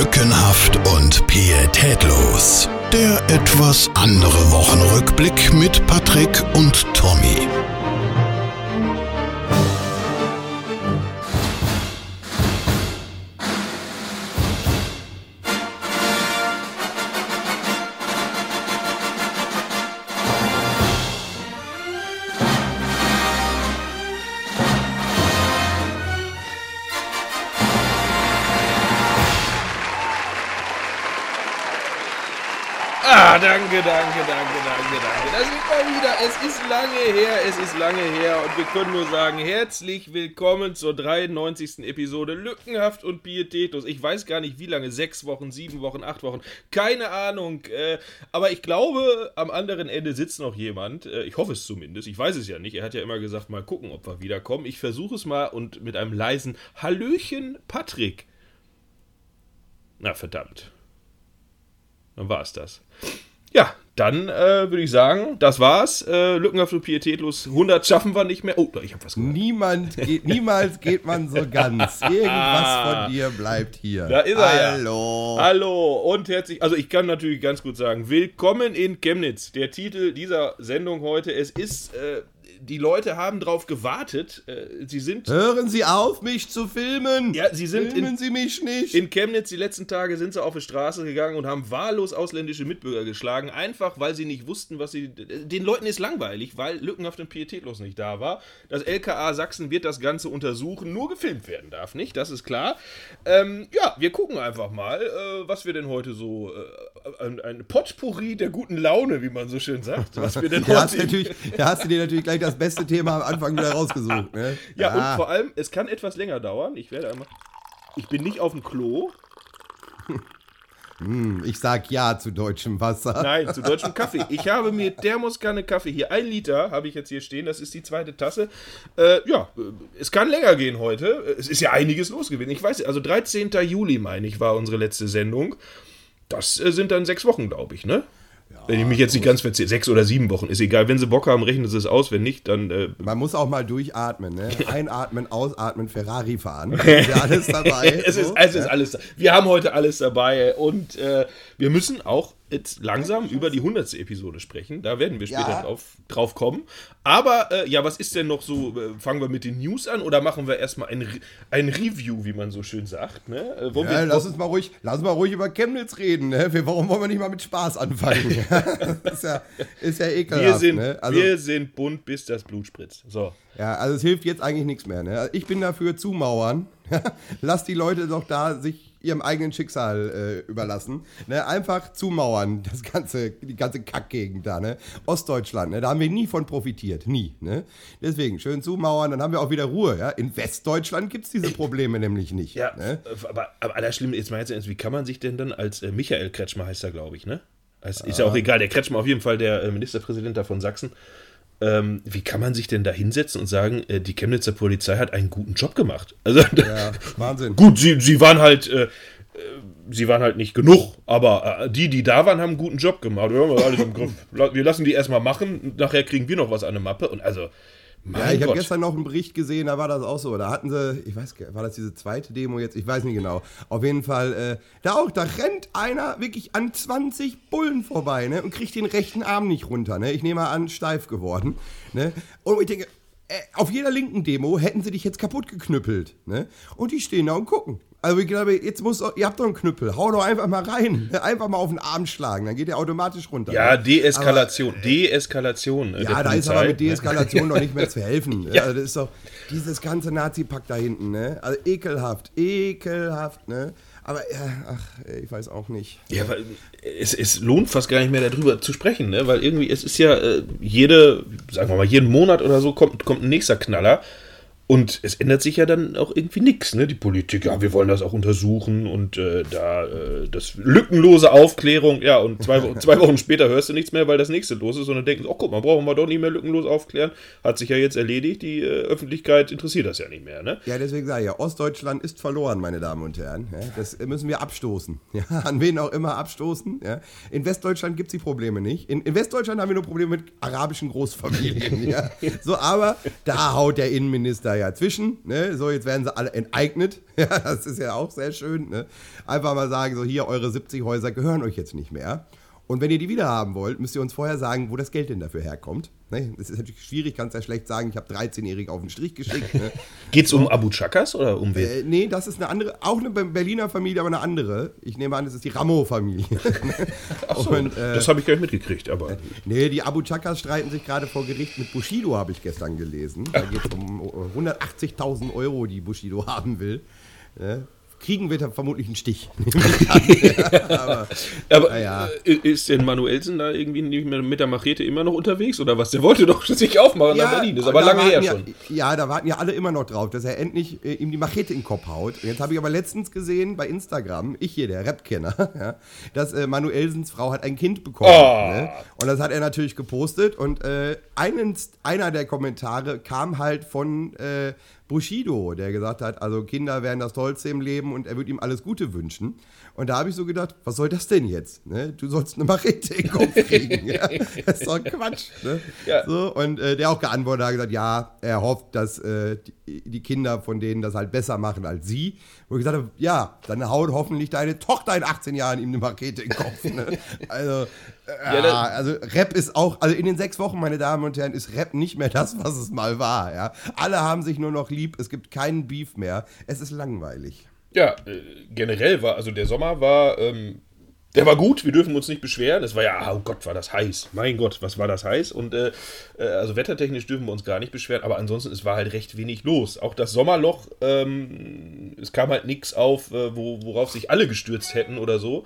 Lückenhaft und pietätlos. Der etwas andere Wochenrückblick mit Patrick und Tommy. Danke, danke, danke, danke. Das ist mal wieder. Es ist lange her, es ist lange her und wir können nur sagen, herzlich willkommen zur 93. Episode Lückenhaft und Pietätlos. Ich weiß gar nicht, wie lange, sechs Wochen, sieben Wochen, acht Wochen, keine Ahnung. Äh, aber ich glaube, am anderen Ende sitzt noch jemand. Äh, ich hoffe es zumindest. Ich weiß es ja nicht. Er hat ja immer gesagt, mal gucken, ob wir wiederkommen. Ich versuche es mal und mit einem leisen Hallöchen, Patrick. Na verdammt. Dann war es das. Ja, dann äh, würde ich sagen, das war's. Äh, Lückenhaft und pietätlos. 100 schaffen wir nicht mehr. Oh, ich habe was gehört. Niemand geht, niemals geht man so ganz. Irgendwas von dir bleibt hier. Da ist er Hallo. ja. Hallo und herzlich. Also ich kann natürlich ganz gut sagen, willkommen in Chemnitz. Der Titel dieser Sendung heute. Es ist, äh, die Leute haben drauf gewartet. Äh, sie sind, Hören Sie auf, mich zu filmen. ja, sie sind Filmen in, Sie mich nicht. in Chemnitz die letzten Tage sind sie auf die Straße gegangen und haben wahllos ausländische Mitbürger geschlagen, einfach weil sie nicht wussten, was sie. Den Leuten ist langweilig, weil lückenhaft und pietätlos nicht da war. Das LKA Sachsen wird das Ganze untersuchen, nur gefilmt werden darf nicht, das ist klar. Ähm, ja, wir gucken einfach mal, äh, was wir denn heute so. Äh, ein, ein Potpourri der guten Laune, wie man so schön sagt. Was wir denn da hast, natürlich, da hast du dir natürlich gleich das beste Thema am Anfang wieder rausgesucht. Ne? Ja, und vor allem, es kann etwas länger dauern. Ich werde einmal. Ich bin nicht auf dem Klo. ich sag ja zu deutschem Wasser. Nein, zu deutschem Kaffee. Ich habe mir Thermoskanne Kaffee hier. Ein Liter habe ich jetzt hier stehen. Das ist die zweite Tasse. Äh, ja, äh, es kann länger gehen heute. Es ist ja einiges los gewesen. Ich weiß, also 13. Juli, meine ich, war unsere letzte Sendung. Das äh, sind dann sechs Wochen, glaube ich, ne? Wenn ich mich jetzt nicht ganz verzähle. Sechs oder sieben Wochen, ist egal. Wenn sie Bock haben, rechnen sie es aus. Wenn nicht, dann. Äh, Man muss auch mal durchatmen. Ne? Einatmen, ausatmen, Ferrari fahren. Ist ja alles dabei. es, ist, so, es ist ja. alles da. Wir haben heute alles dabei und äh, wir müssen auch jetzt langsam über die 100. Episode sprechen. Da werden wir später Ja. drauf, drauf kommen. Aber äh, ja, was ist denn noch so? Äh, fangen wir mit den News an oder machen wir erstmal ein, Re- ein Review, wie man so schön sagt? Ne? Äh, Ja, wir, lass uns mal ruhig, lass mal ruhig über Chemnitz reden. Ne? Wir, warum wollen wir nicht mal mit Spaß anfangen? ist ja, ist ja ekelhaft. wir, sind, ne? also, wir sind bunt, bis das Blut spritzt. So. ja, also es hilft jetzt eigentlich nichts mehr. Ne? Ich bin dafür zumauern. Lass die Leute doch da sich ihrem eigenen Schicksal äh, überlassen. Ne? Einfach zumauern, das ganze, die ganze Kackgegend da. Ne? Ostdeutschland, ne? da haben wir nie von profitiert. Nie. Ne? Deswegen schön zumauern, dann haben wir auch wieder Ruhe. Ja? In Westdeutschland gibt es diese Probleme nämlich nicht. Ja, Ne? aber, aber allerschlimm, jetzt mal jetzt ernst, wie kann man sich denn dann als äh, Michael Kretschmer heißt er, glaube ich, ne? Es ist ja auch egal, der Kretschmer auf jeden Fall der äh, Ministerpräsident da von Sachsen. Ähm, wie kann man sich denn da hinsetzen und sagen, äh, die Chemnitzer Polizei hat einen guten Job gemacht? Also, Ja, Wahnsinn. gut, sie, sie waren halt, äh, äh, sie waren halt nicht genug, aber äh, die, die da waren, haben einen guten Job gemacht. Wir haben alles im Griff. Wir lassen die erstmal machen, nachher kriegen wir noch was an der Mappe. Und also, mein Ja, ich habe gestern noch einen Bericht gesehen, da war das auch so. Da hatten sie, ich weiß war das diese zweite Demo jetzt? Ich weiß nicht genau. Auf jeden Fall, äh, da auch, da rennt einer wirklich an 20 Bullen vorbei, ne? Und kriegt den rechten Arm nicht runter, ne? Ich nehme mal an, steif geworden, ne? Und ich denke, äh, auf jeder linken Demo hätten sie dich jetzt kaputt geknüppelt, ne? Und die stehen da und gucken. Also ich glaube, jetzt muss, ihr habt doch einen Knüppel, hau doch einfach mal rein, einfach mal auf den Arm schlagen, dann geht der automatisch runter. Ja, ne? Deeskalation. Deeskalation. äh, Ja, da ist aber mit Deeskalation noch nicht mehr zu helfen. Ja. Also das ist doch dieses ganze Nazi-Pack da hinten, ne? Also ekelhaft, ekelhaft, ne? Aber ja, ach, ich weiß auch nicht. Ja, weil es, es lohnt fast gar nicht mehr darüber zu sprechen, ne? weil irgendwie, es ist ja äh, jede, sagen wir mal, jeden Monat oder so kommt, kommt ein nächster Knaller und es ändert sich ja dann auch irgendwie nichts. Ne? Die Politik, ja, wir wollen das auch untersuchen und äh, da äh, das lückenlose Aufklärung, ja, und zwei, zwei Wochen später hörst du nichts mehr, weil das nächste los ist und dann denken, oh guck mal, brauchen wir doch nicht mehr lückenlos aufklären. Hat sich ja jetzt erledigt, die äh, Öffentlichkeit interessiert das ja nicht mehr. Ne? Ja, deswegen sage ich ja, Ostdeutschland ist verloren, meine Damen und Herren. Ja, das müssen wir abstoßen. Ja, an wen auch immer abstoßen. Ja. In Westdeutschland gibt es die Probleme nicht. In, in Westdeutschland haben wir nur Probleme mit arabischen Großfamilien. ja. So, aber da haut der Innenminister ja zwischen, ne? So, jetzt werden sie alle enteignet. Ja, das ist ja auch sehr schön, ne? Einfach mal sagen, so hier, eure 70 Häuser gehören euch jetzt nicht mehr. Und wenn ihr die wieder haben wollt, müsst ihr uns vorher sagen, wo das Geld denn dafür herkommt. Ne? Das ist natürlich schwierig, kannst ja schlecht sagen, ich habe 13-Jährige auf den Strich geschickt. Ne? Geht es um Abu Chakas oder um wen? Äh, nee, das ist eine andere, auch eine Berliner Familie, aber eine andere. Ich nehme an, das ist die Ramo-Familie. Achso, äh, das habe ich gar nicht mitgekriegt, aber. Nee, die Abu Chakas streiten sich gerade vor Gericht mit Bushido, habe ich gestern gelesen. Da geht es um 180.000 Euro, die Bushido haben will. Ne? Kriegen wird er vermutlich einen Stich. aber, aber ja. Ist denn Manuelsen da irgendwie mit der Machete immer noch unterwegs oder was? Der wollte doch sich aufmachen ja, nach Berlin, das ist aber lange her ja, schon. Ja, da warten ja alle immer noch drauf, dass er endlich äh, ihm die Machete in den Kopf haut. Und jetzt habe ich aber letztens gesehen bei Instagram, ich hier, der Rap-Kenner, dass äh, Manuelsens Frau hat ein Kind bekommen. Oh. Ne? Und das hat er natürlich gepostet und äh, einen, einer der Kommentare kam halt von äh, Bushido, der gesagt hat, also Kinder werden das Tollste im Leben und er würde ihm alles Gute wünschen. Und da habe ich so gedacht, was soll das denn jetzt? Ne? Du sollst eine Machete in den Kopf kriegen. ja? Das ist doch Quatsch. Ne? Ja. So, und äh, der auch geantwortet hat, gesagt, ja, er hofft, dass äh, die, die, Kinder von denen das halt besser machen als sie. Wo ich gesagt habe, ja, dann haut hoffentlich deine Tochter in 18 Jahren ihm eine Machete in den Kopf. Ne? Also, äh, ja, also Rap ist auch, also in den sechs Wochen, meine Damen und Herren, ist Rap nicht mehr das, was es mal war. Ja? Alle haben sich nur noch lieb, es gibt keinen Beef mehr. Es ist langweilig. Ja, äh, generell war, also der Sommer war, ähm, der war gut, wir dürfen uns nicht beschweren. Es war ja, oh Gott, war das heiß. Mein Gott, was war das heiß? Und äh, äh, also wettertechnisch dürfen wir uns gar nicht beschweren, aber ansonsten, es war halt recht wenig los. Auch das Sommerloch, ähm, es kam halt nichts auf, äh, wo, worauf sich alle gestürzt hätten oder so.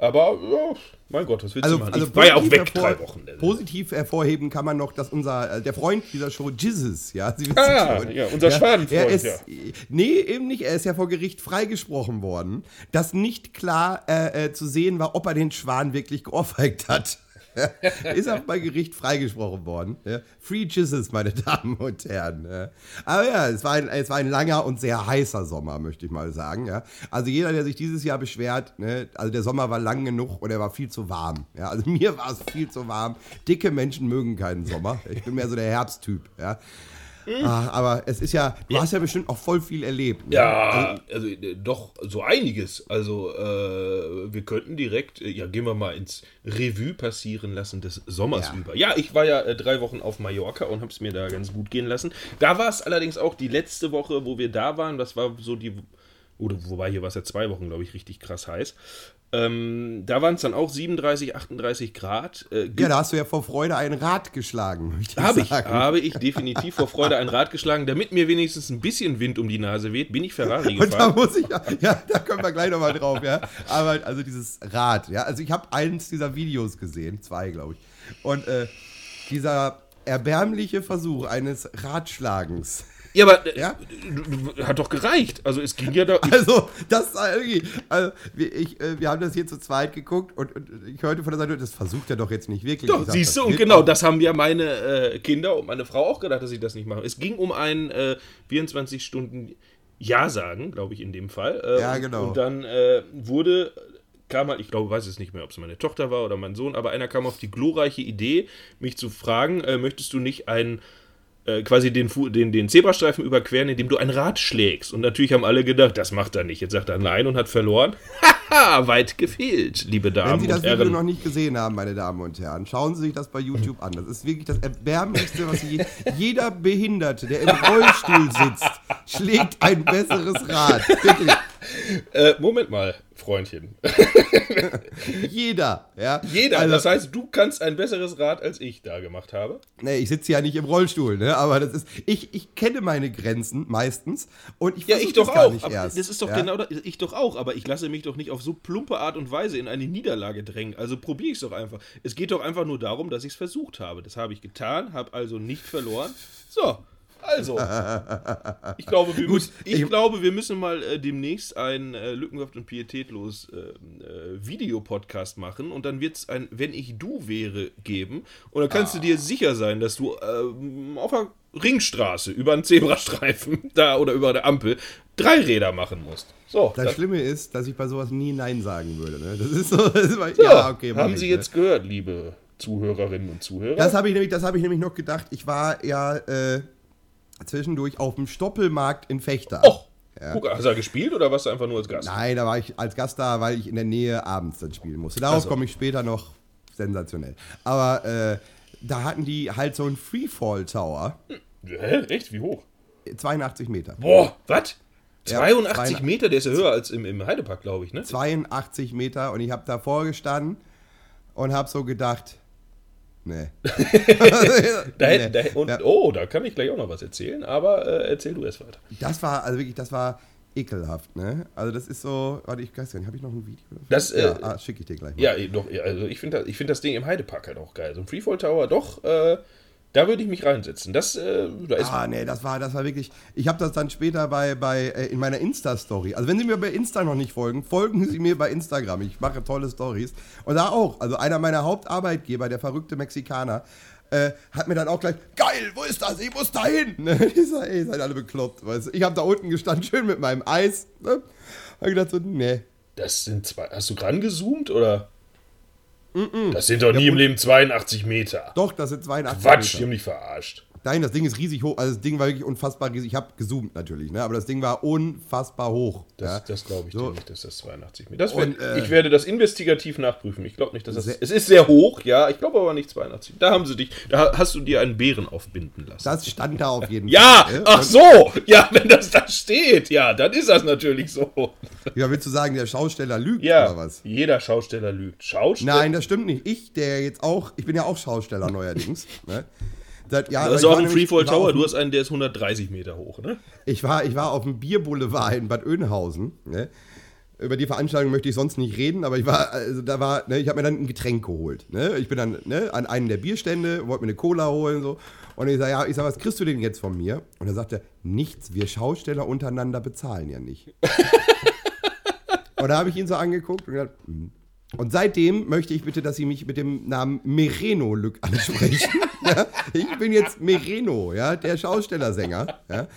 Aber ja, mein Gott, was willst also, du machen? Also ich war ja auch weg drei Wochen. Positiv hervorheben kann man noch, dass unser, äh, der Freund dieser Show, Jizzes, ja, Sie wissen ah, schon, ja, unser ja, Schwadenfreund, ist, ja. Nee, eben nicht, er ist ja vor Gericht freigesprochen worden, dass nicht klar äh, äh, zu sehen war, ob er den Schwan wirklich geohrfeigt hat. ist auch bei Gericht freigesprochen worden. Ja. Free Jesus, meine Damen und Herren. Ja. Aber ja, es war, ein, es war ein langer und sehr heißer Sommer, möchte ich mal sagen. Also jeder, der sich dieses Jahr beschwert, ne, also der Sommer war lang genug und er war viel zu warm. Also mir war es viel zu warm. Dicke Menschen mögen keinen Sommer. Ich bin mehr so der Herbsttyp. Mhm. Ah, aber es ist ja, du ja. hast ja bestimmt auch voll viel erlebt. Ne? Ja, also, also, äh, doch so einiges. Also äh, wir könnten direkt, äh, ja, gehen wir mal ins Revue passieren lassen des Sommers ja. über. Ja, ich war ja äh, drei Wochen auf Mallorca und habe es mir da ganz gut gehen lassen. Da war es allerdings auch die letzte Woche, wo wir da waren. Das war so die oder wobei hier war es ja zwei Wochen, glaube ich, richtig krass heiß. Ähm, da waren es dann auch 37, 38 Grad. Äh, ja, da hast du ja vor Freude ein Rad geschlagen. Habe ich, habe ich definitiv vor Freude ein Rad geschlagen, damit mir wenigstens ein bisschen Wind um die Nase weht, bin ich Ferrari gefahren. Und da muss ich, ja, da kommen wir gleich nochmal drauf, ja. Aber also dieses Rad, ja, also ich habe eins dieser Videos gesehen, zwei, glaube ich. Und äh, dieser erbärmliche Versuch eines Ratschlagens ja, aber äh, ja? hat doch gereicht. Also es ging ja da. Also, das irgendwie. Also, wir, ich, äh, wir haben das hier zu zweit geguckt und, und, ich hörte von der Seite, das versucht er doch jetzt nicht wirklich. Doch, sag, siehst du, und genau, das haben ja meine äh, Kinder und meine Frau auch gedacht, dass ich das nicht mache. Es ging um ein äh, 24 Stunden Ja sagen, glaube ich, in dem Fall. Ähm, ja, genau. Und dann äh, wurde kam halt, ich glaube, weiß es nicht mehr, ob es meine Tochter war oder mein Sohn, aber einer kam auf die glorreiche Idee, mich zu fragen, äh, möchtest du nicht ein äh, quasi den, den, den Zebrastreifen überqueren, indem du ein Rad schlägst. Und natürlich haben alle gedacht, das macht er nicht. Jetzt sagt er nein und hat verloren. Haha, weit gefehlt, liebe Damen Wenn Sie das Video noch nicht gesehen haben, meine Damen und Herren, schauen Sie sich das bei YouTube an. Das ist wirklich das Erbärmlichste, was je, jeder Behinderte, der im Rollstuhl sitzt, schlägt ein besseres Rad. Äh, Moment mal. Freundchen. Jeder, ja. Jeder. Also, das heißt, du kannst ein besseres Rad, als ich da gemacht habe. Nee, ich sitze ja nicht im Rollstuhl, ne? Aber das ist. Ich, ich kenne meine Grenzen meistens und ich Ja, ich doch auch. das ist doch ja? genau das, ich doch auch, aber ich lasse mich doch nicht auf so plumpe Art und Weise in eine Niederlage drängen. Also probiere ich es doch einfach. Es geht doch einfach nur darum, dass ich es versucht habe. Das habe ich getan, habe also nicht verloren. So. Also, ich glaube, wir, müssen, ich, ich glaube, wir müssen mal äh, demnächst ein äh, lückenhaft und pietätlos äh, äh, Videopodcast machen und dann wird es ein Wenn ich du wäre geben und dann kannst ah. du dir sicher sein, dass du ähm, auf der Ringstraße über einen Zebrastreifen da oder über der Ampel drei Räder machen musst. So, das, das, Schlimme ist, dass ich bei sowas nie Nein sagen würde. Ne? Das ist so. Das ist mal, ja, ja, okay. Haben Sie ich, jetzt ne? gehört, liebe Zuhörerinnen und Zuhörer? Das habe ich, nämlich, hab ich nämlich noch gedacht. Ich war ja äh, zwischendurch auf dem Stoppelmarkt in Fechter. Och, guck, hast du da gespielt oder warst du einfach nur als Gast? Nein, da war ich als Gast da, weil ich in der Nähe abends dann spielen musste. Darauf so. komme ich später noch sensationell. Aber äh, da hatten die halt so einen Freefall Tower, Hä? Echt? Wie hoch? 82 Meter. Boah, was? Ja, 82 zwei- Meter, der ist ja höher als im, im Heidepark, glaube ich, ne? 82 Meter und ich habe davor gestanden und habe so gedacht, nee. Da, Nee. hätten- da, und, Ja. Oh, da kann ich gleich auch noch was erzählen, aber äh, erzähl du erst weiter. Das war, also wirklich, das war ekelhaft, ne? Also das ist so, warte, ich weiß gar nicht, habe ich noch ein Video? Das, äh, ja, ah, schicke ich dir gleich mal. Ja, doch, also ich finde das, ich find das Ding im Heidepark halt auch geil. So ein Freefall Tower, doch, äh, da würde ich mich reinsetzen. Das, äh, da ist. Ah, nee, das war, das war wirklich. Ich habe das dann später bei, bei äh, in meiner Insta-Story. Also wenn Sie mir bei Insta noch nicht folgen, folgen Sie mir bei Instagram. Ich mache tolle Stories. Und da auch. Also einer meiner Hauptarbeitgeber, der verrückte Mexikaner, äh, hat mir dann auch gleich, geil, wo ist das? Ich muss da hin. Ich sag, ey, ihr seid alle bekloppt. Weißt? Ich habe da unten gestanden, schön mit meinem Eis. Ne? Hab gedacht so, nee. Das sind zwei. Hast du rangezoomt oder? Das sind doch nie im Leben 82 Meter. Doch, das sind 82 Quatsch, die Meter. haben dich verarscht. Nein, das Ding ist riesig hoch. Also das Ding war wirklich unfassbar riesig. Ich habe gezoomt natürlich, ne? aber das Ding war unfassbar hoch. Das, ja? das glaube ich So. nicht, dass das 82 Meter Und, äh, Ich werde das investigativ nachprüfen. Ich glaube nicht, dass das. Sehr- Es ist sehr hoch, ja. Ich glaube aber nicht 82. Da haben sie dich. Da hast du dir einen Bären aufbinden lassen. Das stand da auf jeden ja, Fall. ne? ach so. Ja, wenn das da steht, ja, dann ist das natürlich so. Ja, willst du sagen, der Schausteller lügt Ja, oder was? jeder Schausteller lügt. Schausteller. Nein, das stimmt nicht. Ich, der jetzt auch, ich bin ja auch Schausteller neuerdings. ne? Das, ja, Du hast auch einen Freefall Tower, du hast einen, der ist 130 Meter hoch, ne? Ich war, ich war auf dem Bierboulevard in Bad Oeynhausen. Ne? Über die Veranstaltung möchte ich sonst nicht reden, aber ich war, also da war, ne, ich habe mir dann ein Getränk geholt. Ne? Ich bin dann ne, an einen der Bierstände, wollte mir eine Cola holen so. Und ich sage, ja, ich sag, was kriegst du denn jetzt von mir? Und er sagte, nichts, wir Schausteller untereinander bezahlen ja nicht. und da habe ich ihn so angeguckt und gesagt, hm. Und seitdem möchte ich bitte, dass Sie mich mit dem Namen Mereno Lück ansprechen. ja? Ich bin jetzt Mereno, ja, der Schaustellersänger. Ja?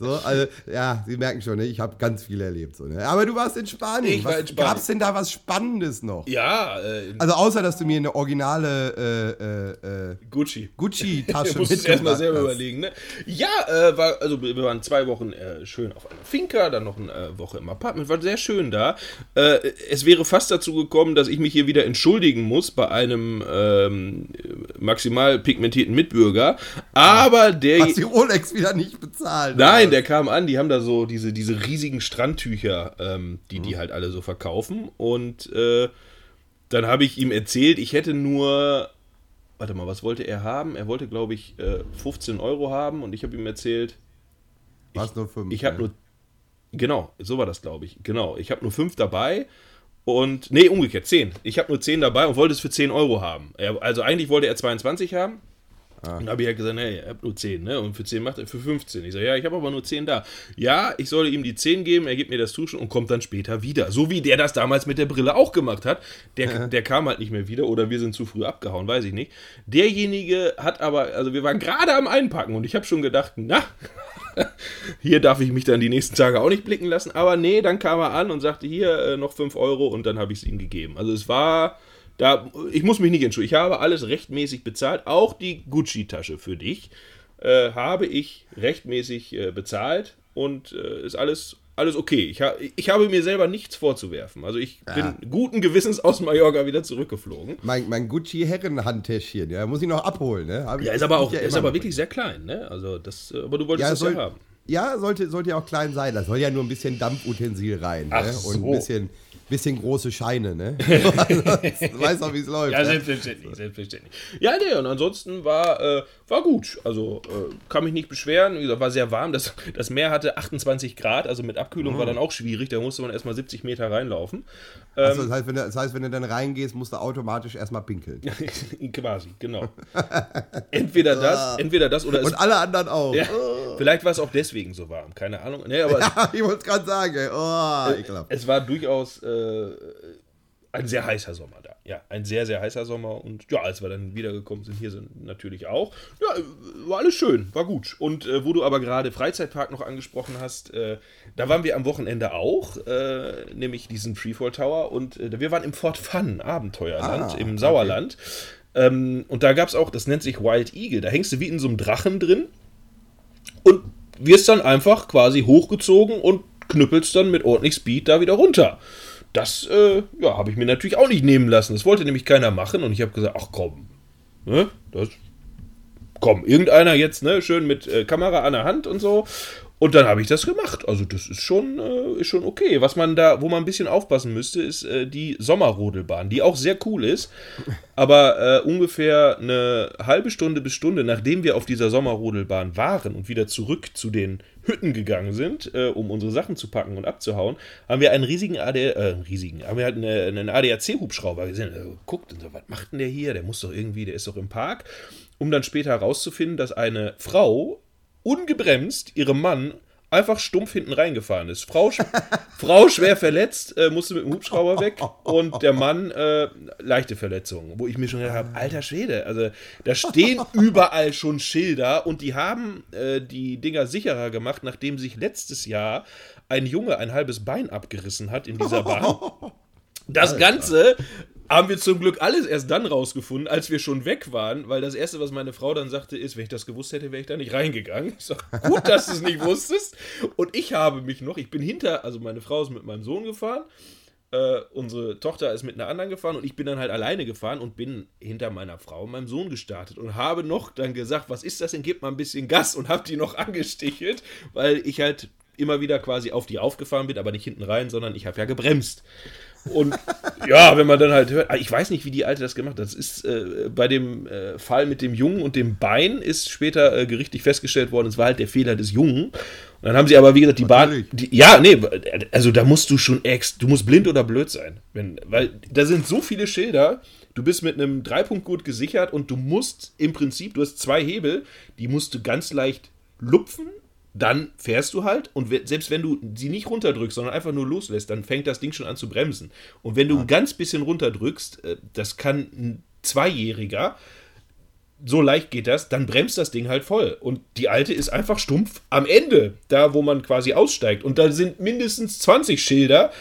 So, also, ja, Sie merken schon, ne? ich habe ganz viel erlebt. So, ne? Aber du warst in Spanien. Ich war was, in Spanien. Gab's denn da was Spannendes noch? Ja, äh, Also außer, dass du mir eine originale äh, äh, äh, Gucci. Gucci-Tasche Du musst es erstmal mitgebracht selber hast. überlegen, ne? Ja, äh, war, also wir waren zwei Wochen äh, schön auf einer Finca, dann noch eine Woche im Apartment, war sehr schön da. Es wäre fast dazu gekommen, dass ich mich hier wieder entschuldigen muss bei einem ähm, maximal pigmentierten Mitbürger, aber der... Hast die Rolex wieder nicht bezahlt? Nein, oder? der kam an, die haben da so diese, diese riesigen Strandtücher, ähm, die die halt alle so verkaufen. Und äh, dann habe ich ihm erzählt, ich hätte nur, warte mal, was wollte er haben? Er wollte, glaube ich, äh, 15 Euro haben und ich habe ihm erzählt, War's nur fünf. ich habe ne? nur, genau, so war das, glaube ich, genau, ich habe nur fünf dabei. Und, nee, umgekehrt, 10. Ich habe nur 10 dabei und wollte es für 10 Euro haben. Er, also eigentlich wollte er 22 haben. Und da habe ich halt gesagt, nee, er hat nur 10, ne? Und für 10 macht er für 15. Ich sage, ja, ich habe aber nur 10 da. Ja, ich solle ihm die 10 geben, er gibt mir das Tuschen und kommt dann später wieder. So wie der das damals mit der Brille auch gemacht hat. Der, der kam halt nicht mehr wieder oder wir sind zu früh abgehauen, weiß ich nicht. Derjenige hat aber, also wir waren gerade am Einpacken und ich habe schon gedacht, na, hier darf ich mich dann die nächsten Tage auch nicht blicken lassen. Aber nee, dann kam er an und sagte, hier äh, noch 5 Euro und dann habe ich es ihm gegeben. Also es war, da, ich muss mich nicht entschuldigen. Ich habe alles rechtmäßig bezahlt. Auch die Gucci-Tasche für dich äh, habe ich rechtmäßig äh, bezahlt und äh, ist alles, alles okay. Ich, ha ich habe mir selber nichts vorzuwerfen. Also ich Ja. bin guten Gewissens aus Mallorca wieder zurückgeflogen. Mein, mein Gucci-Herrenhandtäschchen, ja, muss ich noch abholen, ne? Hab Ja, ist aber auch, ja ist aber wirklich sehr klein, ne? Also das, äh, aber du wolltest Ja, das soll, ja haben. ja sollte, sollte ja auch klein sein. Da soll ja nur ein bisschen Dampfutensil rein. Ach ne? so. Und ein bisschen, bisschen große Scheine, ne? du weißt auch, wie es läuft. Ja, ne? selbstverständlich, selbstverständlich. Ja, nee, und ansonsten war, äh, war gut. Also äh, kann mich nicht beschweren. Wie gesagt, war sehr warm. Das, das Meer hatte 28 Grad, also mit Abkühlung war dann auch schwierig. Da musste man erstmal 70 Meter reinlaufen. Achso, das, heißt, wenn du, das heißt, wenn du dann reingehst, musst du automatisch erstmal pinkeln. Quasi, genau. Entweder das, entweder das oder es, Und alle anderen auch. ja, vielleicht war es auch deswegen so warm. Keine Ahnung. Nee, aber es, ich wollte es gerade sagen. ey. Oh, ekelhaft. es war durchaus äh, ein sehr heißer Sommer da. Ja, ein sehr, sehr heißer Sommer. Und ja, als wir dann wiedergekommen sind, hier sind natürlich auch. Ja, war alles schön, war gut. Und äh, wo du aber gerade Freizeitpark noch angesprochen hast, äh, da waren wir am Wochenende auch, äh, nämlich diesen Freefall Tower. Und äh, wir waren im Fort Fun, Abenteuerland, Ah, im okay. Sauerland. Ähm, und da gab es auch, das nennt sich Wild Eagle. Da hängst du wie in so einem Drachen drin. Und wirst dann einfach quasi hochgezogen und knüppelst dann mit ordentlich Speed da wieder runter. Das äh, ja, habe ich mir natürlich auch nicht nehmen lassen. Das wollte nämlich keiner machen und ich habe gesagt, ach komm, ne, das, komm, irgendeiner jetzt, ne, schön mit äh, Kamera an der Hand und so. Und dann habe ich das gemacht. Also das ist schon, äh, ist schon okay. Was man da, wo man ein bisschen aufpassen müsste, ist äh, die Sommerrodelbahn, die auch sehr cool ist. Aber äh, ungefähr eine halbe Stunde bis Stunde, nachdem wir auf dieser Sommerrodelbahn waren und wieder zurück zu den Hütten gegangen sind, äh, um unsere Sachen zu packen und abzuhauen, haben wir einen riesigen AD, äh, riesigen, haben wir halt eine, einen ADAC-Hubschrauber gesehen. Äh, guckt und so, was macht denn der hier? Der muss doch irgendwie, der ist doch im Park. Um dann später herauszufinden, dass eine Frau ungebremst ihrem Mann einfach stumpf hinten reingefahren ist. Frau, Frau schwer verletzt, äh, musste mit dem Hubschrauber weg und der Mann äh, leichte Verletzungen. Wo ich mir schon gedacht habe, alter Schwede, also da stehen überall schon Schilder und die haben äh, die Dinger sicherer gemacht, nachdem sich letztes Jahr ein Junge ein halbes Bein abgerissen hat in dieser Bahn. Das Ganze haben wir zum Glück alles erst dann rausgefunden, als wir schon weg waren, weil das Erste, was meine Frau dann sagte, ist, wenn ich das gewusst hätte, wäre ich da nicht reingegangen. Ich sage, gut, dass du es nicht wusstest. Und ich habe mich noch, ich bin hinter, also meine Frau ist mit meinem Sohn gefahren, äh, unsere Tochter ist mit einer anderen gefahren und ich bin dann halt alleine gefahren und bin hinter meiner Frau und meinem Sohn gestartet und habe noch dann gesagt, was ist das denn, gib mal ein bisschen Gas und habe die noch angestichelt, weil ich halt immer wieder quasi auf die aufgefahren bin, aber nicht hinten rein, sondern ich habe ja gebremst. Und ja, wenn man dann halt hört, ah, ich weiß nicht, wie die Alte das gemacht hat. Das ist äh, bei dem äh, Fall mit dem Jungen und dem Bein ist später äh, gerichtlich festgestellt worden, es war halt der Fehler des Jungen. Und dann haben sie aber, wie gesagt, die Bahn. Die, ja, nee, also da musst du schon ex, du musst blind oder blöd sein. Wenn, weil da sind so viele Schilder, du bist mit einem Dreipunktgurt gesichert und du musst im Prinzip, du hast zwei Hebel, die musst du ganz leicht lupfen dann fährst du halt und selbst wenn du sie nicht runterdrückst, sondern einfach nur loslässt, dann fängt das Ding schon an zu bremsen. Und wenn du ja. ein ganz bisschen runterdrückst, äh, das kann ein Zweijähriger, so leicht geht das, dann bremst das Ding halt voll. Und die alte ist einfach stumpf am Ende, da wo man quasi aussteigt. Und da sind mindestens 20 Schilder.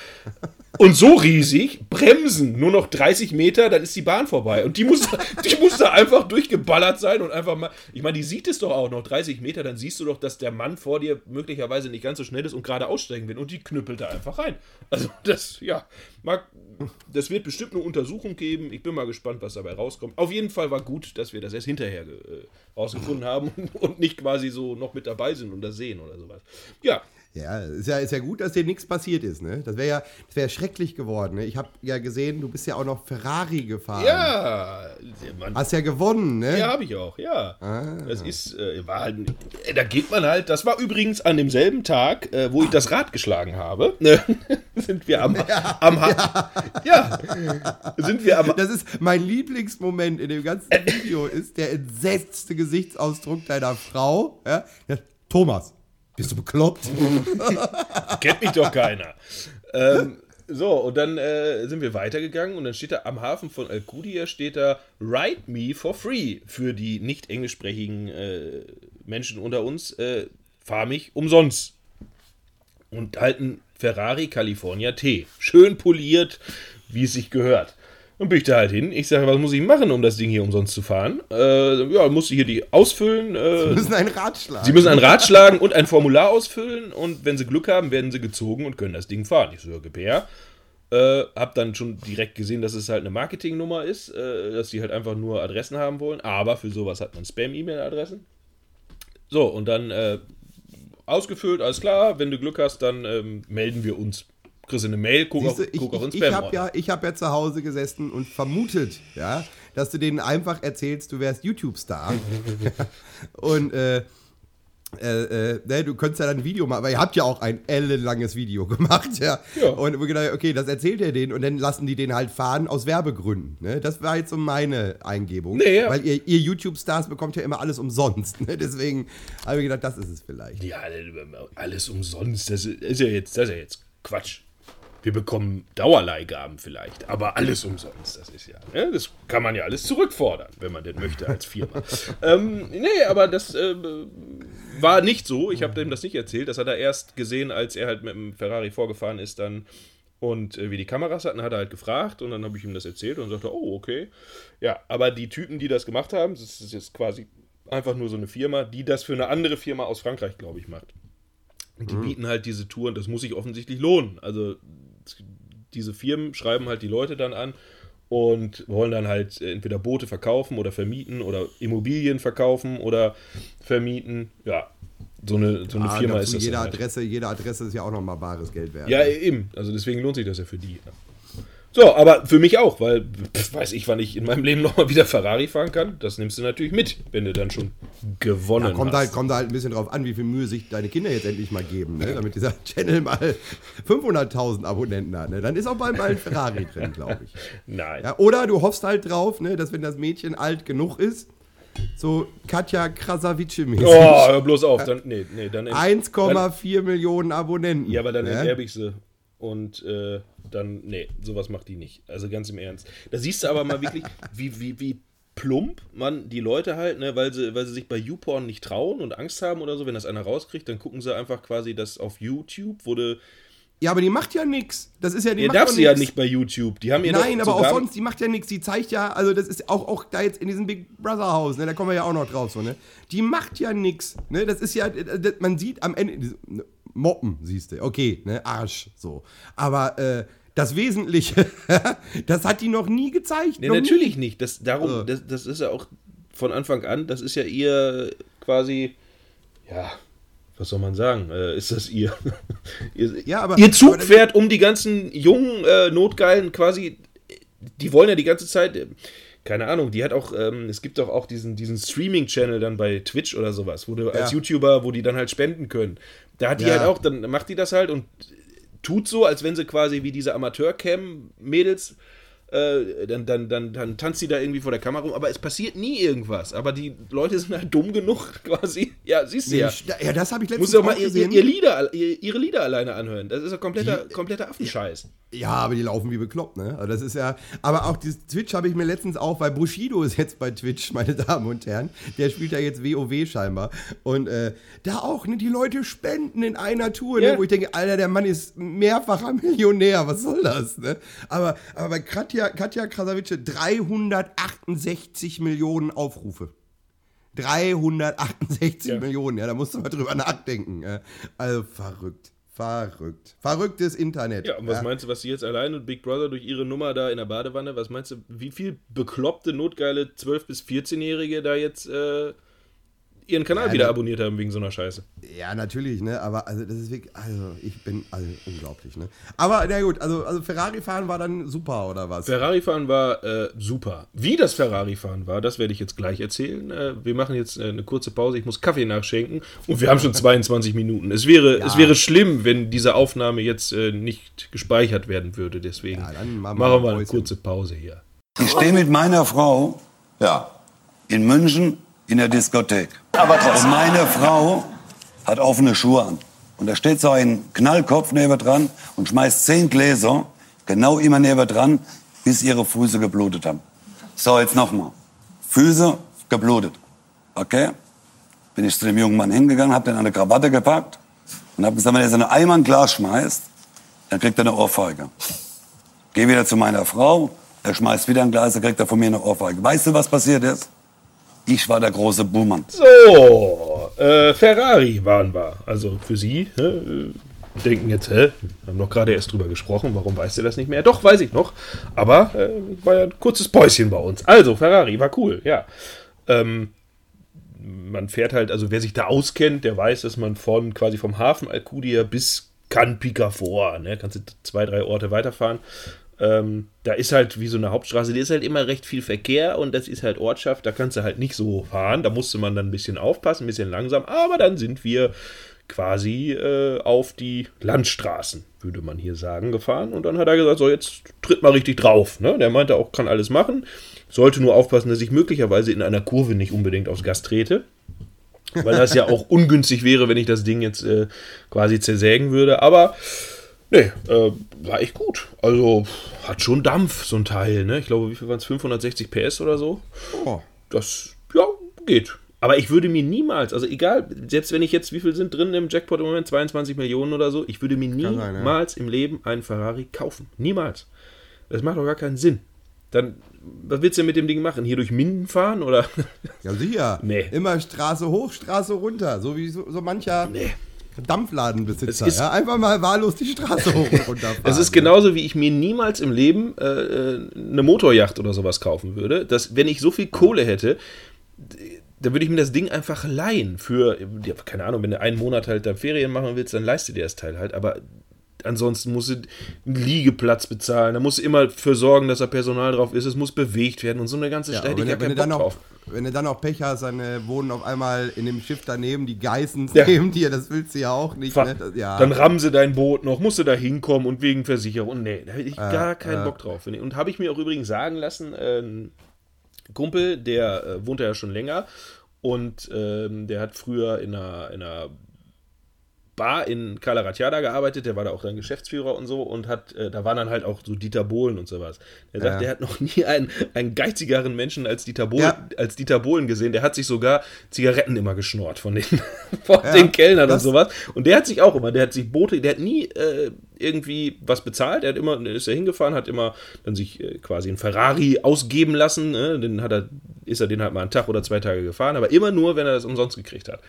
Und so riesig, bremsen, nur noch 30 Meter, dann ist die Bahn vorbei. Und die muss, die muss da einfach durchgeballert sein und einfach mal. Ich meine, die sieht es doch auch noch, 30 Meter, dann siehst du doch, dass der Mann vor dir möglicherweise nicht ganz so schnell ist und gerade aussteigen will. Und die knüppelt da einfach rein. Also, das, ja, mag, das wird bestimmt eine Untersuchung geben. Ich bin mal gespannt, was dabei rauskommt. Auf jeden Fall war gut, dass wir das erst hinterher äh, rausgefunden haben und nicht quasi so noch mit dabei sind und das sehen oder sowas. Ja, ja, ist ja, ist ja gut, dass dir nichts passiert ist, ne? Das wäre ja, das wär schrecklich geworden, ne? Ich habe ja gesehen, du bist ja auch noch Ferrari gefahren. Ja, man, hast ja gewonnen, ne? Ja, habe ich auch, ja. Ah. Das ist, äh, war halt, äh, da geht man halt, das war übrigens an demselben Tag, äh, wo ich das Rad geschlagen habe, ne? sind wir am, ja, am ja. ja, sind wir am, das ist mein Lieblingsmoment in dem ganzen Video, ist der entsetzte Gesichtsausdruck deiner Frau, ja? Thomas, bist du bekloppt? Kennt mich doch keiner. Ähm, so, und dann äh, sind wir weitergegangen und dann steht da am Hafen von Alcudia steht da Ride Me for Free für die nicht englischsprachigen äh, Menschen unter uns. Äh, fahr mich umsonst. Und halt ein Ferrari California T. Schön poliert, wie es sich gehört. Dann bin ich da halt hin. Ich sage, was muss ich machen, um das Ding hier umsonst zu fahren? Äh, ja, musste hier die ausfüllen. Äh, Sie müssen ein Rad schlagen. Sie müssen ein Rad schlagen und ein Formular ausfüllen. Und wenn Sie Glück haben, werden Sie gezogen und können das Ding fahren. Ich so, ja, GPR. Äh, hab dann schon direkt gesehen, dass es halt eine Marketingnummer ist, äh, dass die halt einfach nur Adressen haben wollen. Aber für sowas hat man Spam-E-Mail-Adressen. So, und dann äh, ausgefüllt, alles klar. Wenn du Glück hast, dann ähm, melden wir uns kriegst du eine Mail, guck, Siehste, auf, guck ich, auf ins. Ich habe ja, hab ja zu Hause gesessen und vermutet, ja, dass du denen einfach erzählst, du wärst YouTube-Star. und äh, äh, äh, ne, du könntest ja dann ein Video machen, aber ihr habt ja auch ein ellenlanges Video gemacht, ja. ja. Und wir gedacht, okay, das erzählt ihr denen und dann lassen die den halt fahren aus Werbegründen. Ne? Das war jetzt so meine Eingebung. Nee, ja. Weil ihr, ihr YouTube-Stars bekommt ja immer alles umsonst. Ne? Deswegen habe ich gedacht, das ist es vielleicht. Ja, alles umsonst, das ist ja jetzt, das ist ja jetzt Quatsch. Wir bekommen Dauerleihgaben vielleicht, aber alles umsonst, das ist ja. Ne? Das kann man ja alles zurückfordern, wenn man denn möchte als Firma. ähm, nee, aber das äh, war nicht so. Ich habe dem das nicht erzählt. Das hat er erst gesehen, als er halt mit dem Ferrari vorgefahren ist dann und äh, wie die Kameras hatten, hat er halt gefragt und dann habe ich ihm das erzählt und sagte, oh, okay. Ja, aber die Typen, die das gemacht haben, das ist jetzt quasi Einfach nur so eine Firma, die das für eine andere Firma aus Frankreich, glaube ich, macht. Die Mhm. bieten halt diese Touren, das muss sich offensichtlich lohnen. Also diese Firmen schreiben halt die Leute dann an und wollen dann halt entweder Boote verkaufen oder vermieten oder Immobilien verkaufen oder vermieten. Ja, so eine, so eine Ah, Firma ist das. jede halt. Adresse, jede Adresse ist ja auch nochmal bares Geld wert. Ja, eben. Also deswegen lohnt sich das ja für die. So, aber für mich auch, weil pf, weiß ich, wann ich in meinem Leben nochmal wieder Ferrari fahren kann. Das nimmst du natürlich mit, wenn du dann schon gewonnen Ja, kommt, hast. halt, kommt halt ein bisschen drauf an, wie viel Mühe sich deine Kinder jetzt endlich mal geben, ne? damit dieser Channel mal 500.000 Abonnenten hat. Ne? Dann ist auch bald mal ein Ferrari drin, glaube ich. Nein. Ja, oder du hoffst halt drauf, ne, dass wenn das Mädchen alt genug ist, so Katja Krasavice-mäßig, Oh, hör bloß auf. Dann, nee, nee, dann, ent- 1,4 Millionen Abonnenten. Ja, aber dann ne? enterbe ich sie. Und äh, dann, nee, sowas macht die nicht. Also ganz im Ernst. Da siehst du aber mal wirklich, wie, wie, wie plump man die Leute halt, ne, weil sie, weil sie sich bei YouPorn nicht trauen und Angst haben oder so. Wenn das einer rauskriegt, dann gucken sie einfach quasi das auf YouTube, wurde. Ja, aber die macht ja nichts. Das ist ja die Ihr darf sie ja nix. nicht bei YouTube. Die haben ihr Nein, aber auch sonst, die macht ja nichts. Die zeigt ja, also das ist auch, auch da jetzt in diesem Big Brother Haus, ne, da kommen wir ja auch noch drauf, so, ne. Die macht ja nichts, ne. Das ist ja, das, man sieht am Ende, ne, Moppen, siehst du, okay, ne, Arsch, so. Aber, äh, das Wesentliche, das hat die noch nie gezeigt. Nee, noch nie. natürlich nicht. Das, darum, So. das, das ist ja auch von Anfang an, das ist ja ihr quasi, ja, was soll man sagen, äh, ist das ihr, ihr, Ja, aber- ihr aber das- Zugpferd, um die ganzen jungen äh, Notgeilen quasi, die wollen ja die ganze Zeit, äh, keine Ahnung, die hat auch, ähm, es gibt doch auch diesen, diesen Streaming-Channel dann bei Twitch oder sowas, wo du als Ja. YouTuber, wo die dann halt spenden können. Da hat die Ja. halt auch, dann macht die das halt und tut so, als wenn sie quasi wie diese Amateur-Cam-Mädels, äh, dann, dann, dann, dann tanzt sie da irgendwie vor der Kamera rum, aber es passiert nie irgendwas. Aber die Leute sind halt dumm genug quasi. Ja, siehst du Nee, ja. ja, das habe ich letztens Muss doch mal auch ihr, ihr Lieder, ihr, ihre Lieder alleine anhören. Das ist ja kompletter, kompletter Affenscheiß. Ja, aber die laufen wie bekloppt, ne? Also das ist ja. Aber auch dieses Twitch habe ich mir letztens auch, weil Bushido ist jetzt bei Twitch, meine Damen und Herren. Der spielt ja jetzt WoW scheinbar. Und äh, da auch, ne, die Leute spenden in einer Tour, Ja. ne? Wo ich denke, Alter, der Mann ist mehrfacher Millionär, was soll das, ne? Aber, aber bei Katja, Katja Krasavice 368 Millionen Aufrufe. 368 Ja. Millionen, ja, da musst du mal drüber nachdenken. Ja. Also verrückt, verrückt. Verrücktes Internet. Ja, und was meinst du, was sie jetzt allein und Big Brother durch ihre Nummer da in der Badewanne, was meinst du, wie viel bekloppte, notgeile 12- bis 14-Jährige da jetzt äh, ihren Kanal Ja, wieder abonniert haben wegen so einer Scheiße? Ja, natürlich, ne? Aber also das ist wirklich, also ich bin also unglaublich, ne? Aber na gut, also, also Ferrari fahren war dann super oder was? Ferrari-Fahren war äh, super. Wie das Ferrari-Fahren war, das werde ich jetzt gleich erzählen. Äh, wir machen jetzt äh, eine kurze Pause. Ich muss Kaffee nachschenken und wir haben schon 22 Minuten. Es wäre, es wäre schlimm, wenn diese Aufnahme jetzt äh, nicht gespeichert werden würde. Deswegen Ja, dann machen wir machen wir eine kurze Pause hier. Ich stehe mit meiner Frau Ja. in München in der Diskothek. Und meine Frau hat offene Schuhe an. Und da steht so ein Knallkopf neben dran und schmeißt zehn Gläser genau immer neben dran, bis ihre Füße geblutet haben. So, jetzt nochmal. Füße geblutet. Okay? Bin ich zu dem jungen Mann hingegangen, hab den an eine Krawatte gepackt und hab gesagt, wenn er so eine Eimer ein Glas schmeißt, dann kriegt er eine Ohrfeige. Geh wieder zu meiner Frau, er schmeißt wieder ein Glas, dann kriegt er von mir eine Ohrfeige. Weißt du, was passiert ist? Ich war der große Buhmann. So, äh, Ferrari waren wir. Also für Sie, hä, denken jetzt, hä, wir haben doch gerade erst drüber gesprochen, warum weißt du das nicht mehr? Doch, weiß ich noch. Aber äh, war ja ein kurzes Päuschen bei uns. Also, Ferrari war cool, ja. Ähm, man fährt halt, also wer sich da auskennt, der weiß, dass man von quasi vom Hafen Alcudia bis Can Picafort, ne, kannst du zwei, drei Orte weiterfahren. Ähm, da ist halt wie so eine Hauptstraße, die ist halt immer recht viel Verkehr und das ist halt Ortschaft, da kannst du halt nicht so fahren, da musste man dann ein bisschen aufpassen, ein bisschen langsam, aber dann sind wir quasi äh, auf die Landstraßen, würde man hier sagen, gefahren und dann hat er gesagt, so jetzt tritt mal richtig drauf. Ne? Der meinte auch, kann alles machen, sollte nur aufpassen, dass ich möglicherweise in einer Kurve nicht unbedingt aufs Gas trete weil das ja auch ungünstig wäre, wenn ich das Ding jetzt äh, quasi zersägen würde. Aber nee, äh, war echt gut. Also hat schon Dampf, so ein Teil. Ne? Ich glaube, wie viel waren es? 560 PS oder so. Oh. Das, ja, geht. Aber ich würde mir niemals, also egal, selbst wenn ich jetzt, wie viel sind drin im Jackpot im Moment? 22 Millionen oder so, ich würde mir Kann sein, ja. niemals im Leben einen Ferrari kaufen. Niemals. Das macht doch gar keinen Sinn. dann, was willst du denn mit dem Ding machen? Hier durch Minden fahren oder? Ja, sicher. Nee. Immer Straße hoch, Straße runter. So wie so, so mancher Nee. Dampfladenbesitzer. Ja? Einfach mal wahllos die Straße hoch und runter fahren. Es ist genauso, wie ich mir niemals im Leben äh, äh, eine Motorjacht oder sowas kaufen würde. Dass, wenn ich so viel Kohle hätte, d- da würde ich mir das Ding einfach leihen. Für, keine Ahnung, wenn du einen Monat halt da Ferien machen willst, dann leiste dir das Teil halt. Aber ansonsten musst du einen Liegeplatz bezahlen. Da musst du immer für sorgen, dass da Personal drauf ist. Es muss bewegt werden und so eine ganze Ja, hätte wenn, wenn, dann drauf. wenn du dann noch Pech hast, dann äh, wohnen auf einmal in dem Schiff daneben die Geissens Ja. neben dir. Das willst du ja auch nicht. Ne? Das, ja. Dann rammen sie dein Boot noch, musst du da hinkommen und wegen Versicherung. Nee, da hätte ich gar keinen Bock drauf. Und habe ich mir auch übrigens sagen lassen, äh, ein Kumpel, der äh, wohnt ja schon länger und ähm, der hat früher in einer, in einer Bar in Calaratiada gearbeitet, der war da auch dann Geschäftsführer und so und hat, äh, da waren dann halt auch so Dieter Bohlen und sowas. Der sagt, Ja. der hat noch nie einen, einen geizigeren Menschen als Dieter, Bohlen, Ja. als Dieter Bohlen gesehen. Der hat sich sogar Zigaretten immer geschnort von den, von Ja, den Kellnern und sowas. Und der hat sich auch immer, der hat sich Boote, der hat nie äh, irgendwie was bezahlt. Der hat immer, ist ja hingefahren, hat immer dann sich äh, quasi einen Ferrari ausgeben lassen. Ne? Den hat er, ist er den halt mal einen Tag oder zwei Tage gefahren, aber immer nur, wenn er das umsonst gekriegt hat.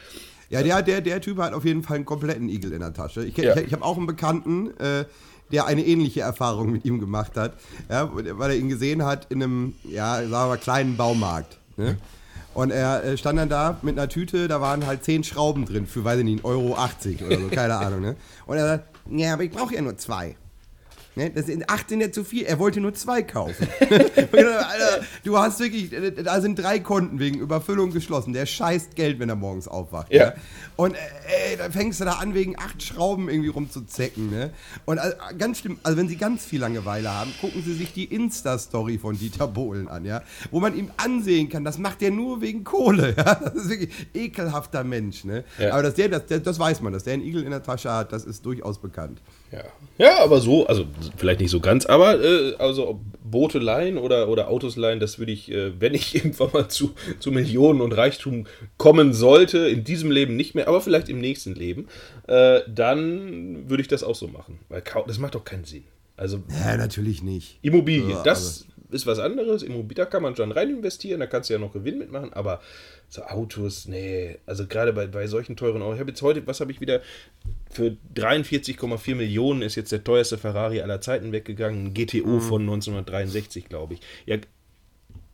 Ja, der, der, der Typ hat auf jeden Fall einen kompletten Igel in der Tasche. Ich, Ja. ich, ich habe auch einen Bekannten, äh, der eine ähnliche Erfahrung mit ihm gemacht hat, ja, weil er ihn gesehen hat in einem, ja, sagen wir mal, kleinen Baumarkt. Ne? Und er äh, stand dann da mit einer Tüte, da waren halt 10 Schrauben drin für, weiß ich nicht, 1,80 Euro oder so, keine Ahnung. Ne? Und er sagt, ja, aber ich brauche ja nur zwei. Ne, das sind 18 ja zu viel. Er wollte nur zwei kaufen. Alter, du hast wirklich, da sind drei Konten wegen Überfüllung geschlossen. Der scheißt Geld, wenn er morgens aufwacht. Ja. Ne? Und äh, ey, dann fängst du da an, wegen acht Schrauben irgendwie rumzuzecken. Ne? Und äh, ganz schlimm, also wenn Sie ganz viel Langeweile haben, gucken Sie sich die Insta-Story von Dieter Bohlen an, ja, wo man ihm ansehen kann, das macht er nur wegen Kohle. Ja? Das ist wirklich ekelhafter Mensch. Ne? Ja. Aber dass der, das, der, das weiß man, dass der einen Igel in der Tasche hat, das ist durchaus bekannt. Ja. ja, aber so, also vielleicht nicht so ganz, aber äh, also ob Boote leihen oder, oder Autos leihen, das würde ich, äh, wenn ich irgendwann mal zu, zu Millionen und Reichtum kommen sollte, in diesem Leben nicht mehr, aber vielleicht im nächsten Leben, äh, dann würde ich das auch so machen. Weil das macht doch keinen Sinn. Also Ja, natürlich nicht. Immobilien, Ja, das ist was anderes. Immobilien, kann man schon rein investieren, da kannst du ja noch Gewinn mitmachen, aber so Autos, nee, also gerade bei, bei solchen teuren Autos. Ich habe jetzt heute, was habe ich wieder, für 43,4 Millionen ist jetzt der teuerste Ferrari aller Zeiten weggegangen, ein GTO von 1963, glaube ich. Ja,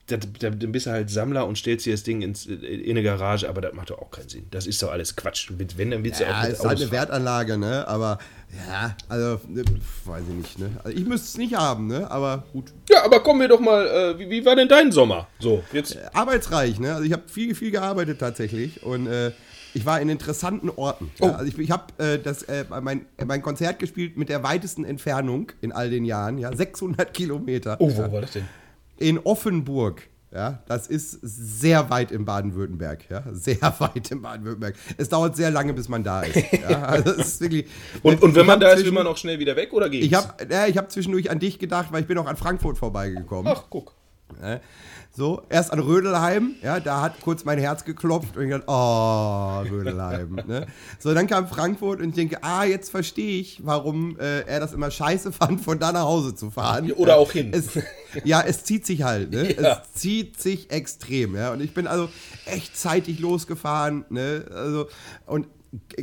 dann bist du halt Sammler und stellst dir das Ding ins, in eine Garage, aber das macht doch auch keinen Sinn. Das ist doch alles Quatsch. Wenn, dann willst du Ja, auch mit ist halt eine Wertanlage, ne? Aber ja, also, ne, weiß ich nicht, ne? Also ich müsste es nicht haben, ne? Aber gut. Ja, aber kommen wir doch mal, äh, wie, wie war denn dein Sommer? So, jetzt. Arbeitsreich, ne? Also ich habe viel, viel gearbeitet tatsächlich und äh, ich war in interessanten Orten. Oh. Ja? Also ich, ich habe äh, das äh, mein, mein Konzert gespielt mit der weitesten Entfernung in all den Jahren, ja, 600 Kilometer. Oh, wo war das denn? In Offenburg. Ja, das ist sehr weit in Baden-Württemberg. Ja, sehr weit in Baden-Württemberg. Es dauert sehr lange, bis man da ist. Ja, also ist wirklich. Und, und wenn man da ist, will man auch schnell wieder weg oder geht's? Ich habe ja, ich hab zwischendurch an dich gedacht, weil ich bin auch an Frankfurt vorbeigekommen. Ach, guck. Ne? So, erst an Rödelheim, ja, da hat kurz mein Herz geklopft und ich dachte, oh, Rödelheim. ne? So, dann kam Frankfurt und ich denke, ah, jetzt verstehe ich, warum äh, er das immer scheiße fand, von da nach Hause zu fahren. Oder ja, auch hin. Es, ja, es zieht sich halt, ne? Ja. Es zieht sich extrem, ja. Und ich bin also echt zeitig losgefahren, ne? Also, und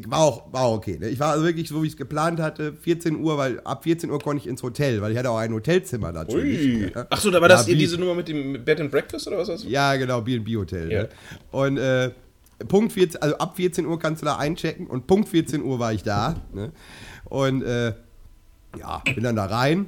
war auch, war auch okay. Ne? Ich war also wirklich so, wie ich es geplant hatte, 14 Uhr, weil ab 14 Uhr konnte ich ins Hotel, weil ich hatte auch ein Hotelzimmer natürlich. Ui. Ja. Ach so, da war das Ja, hier wie- diese Nummer mit dem Bed and Breakfast oder was? hast du? ja, genau, B&B-Hotel. Ja. Ne? Und äh, Punkt 14, also ab 14 Uhr kannst du da einchecken und Punkt 14 Uhr war ich da. Ne? Und äh, ja, bin dann da rein.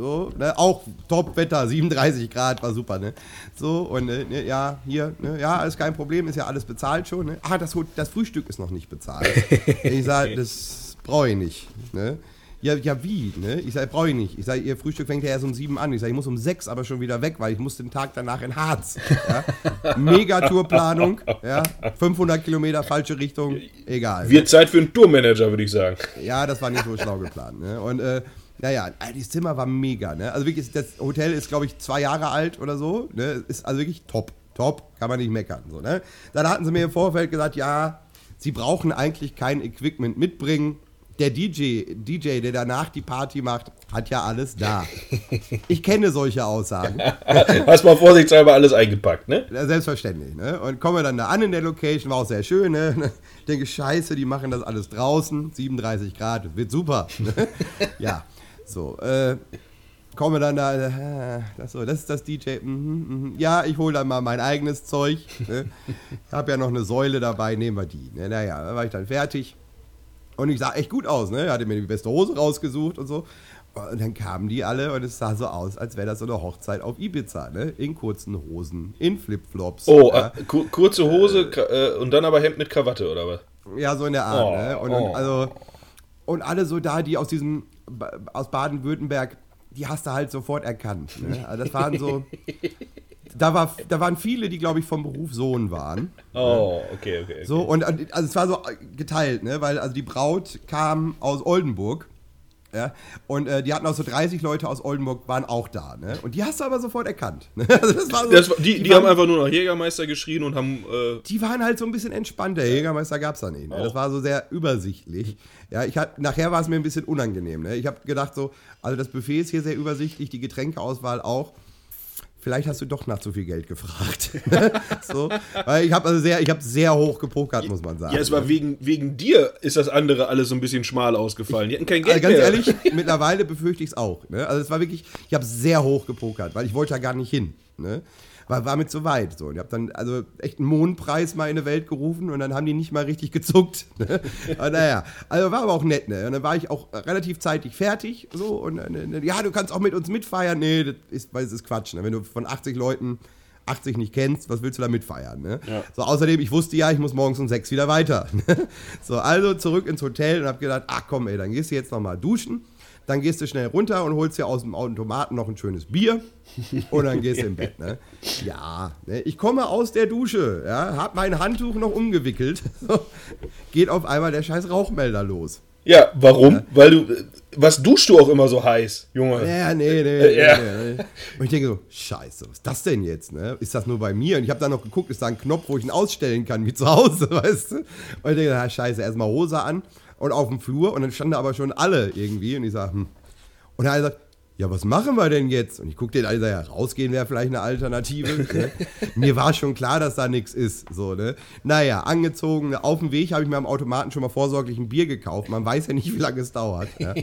So, ne? Auch Top-Wetter, 37 Grad, war super, ne? So, und äh, ne, ja, hier, ne, ja, alles kein Problem, ist ja alles bezahlt schon, ne? Ah, das, das Frühstück ist noch nicht bezahlt. ich sage, das brauche ich nicht, ne? Ja, ja, wie, ne? Ich sage, brauche ich nicht. Ich sage, ihr Frühstück fängt ja erst um sieben an. Ich sage, ich muss um sechs aber schon wieder weg, weil ich muss den Tag danach in Harz. Ja? Megatourplanung, ja? 500 Kilometer, falsche Richtung, egal. Wird Zeit für einen Tourmanager, würde ich sagen. Ja, das war nicht so schlau geplant. Ne? Und äh, naja, äh, das Zimmer war mega. Ne? Also wirklich, das Hotel ist, glaube ich, zwei Jahre alt oder so. Ne? Ist also wirklich top. Top, kann man nicht meckern. So, ne? Dann hatten sie mir im Vorfeld gesagt, ja, sie brauchen eigentlich kein Equipment mitbringen. Der DJ, DJ, der danach die Party macht, hat ja alles da. Ich kenne solche Aussagen. Hast mal vorsichtshalber alles eingepackt, ne? Ja, Selbstverständlich, ne? Und kommen wir dann da an in der Location, war auch sehr schön, ne? Ich denke, scheiße, die machen das alles draußen, 37 Grad, wird super. Ne? Ja, so, äh, kommen wir dann da, äh, das, so, das ist das DJ, mhm, mhm. ja, ich hole dann mal mein eigenes Zeug, ne? Ich habe ja noch eine Säule dabei, nehmen wir die. Ne? Naja, da war ich dann fertig. Und ich sah echt gut aus, ne? Hatte mir die beste Hose rausgesucht und so. Und dann kamen die alle und es sah so aus, als wäre das so eine Hochzeit auf Ibiza, ne? In kurzen Hosen, in Flipflops. Oh, ja. äh, ku kurze Hose Ka- äh, und dann aber Hemd mit Krawatte, oder was? Ja, so in der Art, Oh, ne? Und, oh. und, also, und alle so da, die aus diesem, aus Baden-Württemberg, die hast du halt sofort erkannt. Ne? Also das waren so, da, war, da waren viele, die, glaube ich, vom Beruf Sohn waren. Oh, okay, okay. okay. So, und also es war so geteilt, ne? Weil also die Braut kam aus Oldenburg. Ja, und äh, die hatten auch so 30 Leute aus Oldenburg, waren auch da, ne? Und die hast du aber sofort erkannt. Ne? Also das war so, Das, war- die die, waren, haben einfach nur nach Jägermeister geschrien und haben. Äh, die waren halt so ein bisschen entspannter. Jägermeister gab es da nicht. Ne? Das war so sehr übersichtlich. Ja, ich hat, nachher war es mir ein bisschen unangenehm. Ne? Ich habe gedacht so, also das Buffet ist hier sehr übersichtlich, die Getränkeauswahl auch. Vielleicht hast du doch nach zu viel Geld gefragt. so, weil ich habe also sehr, ich habe sehr hoch gepokert, muss man sagen. ja, es war wegen, wegen dir ist das andere alles so ein bisschen schmal ausgefallen. Die hatten kein Geld Also ganz mehr. ehrlich, mittlerweile befürchte ich es auch. Ne? Also es war wirklich, ich habe sehr hoch gepokert, weil ich wollte da gar nicht hin. Ne? War, war mir zu weit. So. Und ich habe dann also echt einen Mondpreis mal in die Welt gerufen und dann haben die nicht mal richtig gezuckt. Ne? Aber naja, also war aber auch nett. Ne? Und dann war ich auch relativ zeitig fertig. So, und äh, ja, du kannst auch mit uns mitfeiern. Nee, das ist, es ist Quatsch. Ne? Wenn du von 80 Leuten 80 nicht kennst, was willst du da mitfeiern? Ne? So, außerdem, ich wusste ja, ich muss morgens um 6 wieder weiter. so, also zurück ins Hotel und habe gedacht, ach komm, ey, dann gehst du jetzt nochmal duschen. Dann gehst du schnell runter und holst dir aus dem Automaten noch ein schönes Bier und dann gehst du im Bett. Ne? Ja, ne? ich komme aus der Dusche, ja, hab mein Handtuch noch umgewickelt. Geht auf einmal der scheiß Rauchmelder los. Ja, warum? Weil du. äh, Was duschst du auch immer so heiß, Junge? Ja, nee, nee, Ja. nee, nee. Und ich denke so, scheiße, was ist das denn jetzt? Ne? Ist das nur bei mir? Und ich habe dann noch geguckt, ist da ein Knopf, wo ich ihn ausstellen kann, wie zu Hause, weißt du? Und ich denke, ja, scheiße, erstmal Hose an und auf dem Flur. Und dann standen da aber schon alle irgendwie. Und ich sage, hm. Und er sagt, ja, was machen wir denn jetzt? Und ich gucke den sag, ja, rausgehen wäre vielleicht eine Alternative. ne? Mir war schon klar, dass da nichts ist. So, ne? Naja, angezogen, auf dem Weg habe ich mir am Automaten schon mal vorsorglich ein Bier gekauft. Man weiß ja nicht, wie lange es dauert. Ja?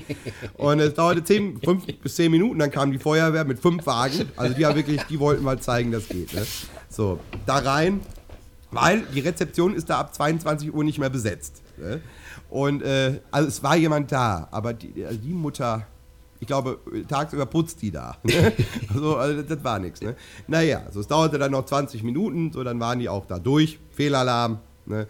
Und es dauerte 10, 5 bis 10 Minuten, dann kam die Feuerwehr mit fünf Wagen. Also die haben wirklich, die wollten mal zeigen, das geht. Ne? So, da rein, weil die Rezeption ist da ab 22 Uhr nicht mehr besetzt. Ne? Und äh, also es war jemand da, aber die, also die Mutter, ich glaube, tagsüber putzt die da. Ne? so, also das war nichts. Ne? Naja, so, es dauerte dann noch 20 Minuten, so dann waren die auch da durch. Fehlalarm. Ne?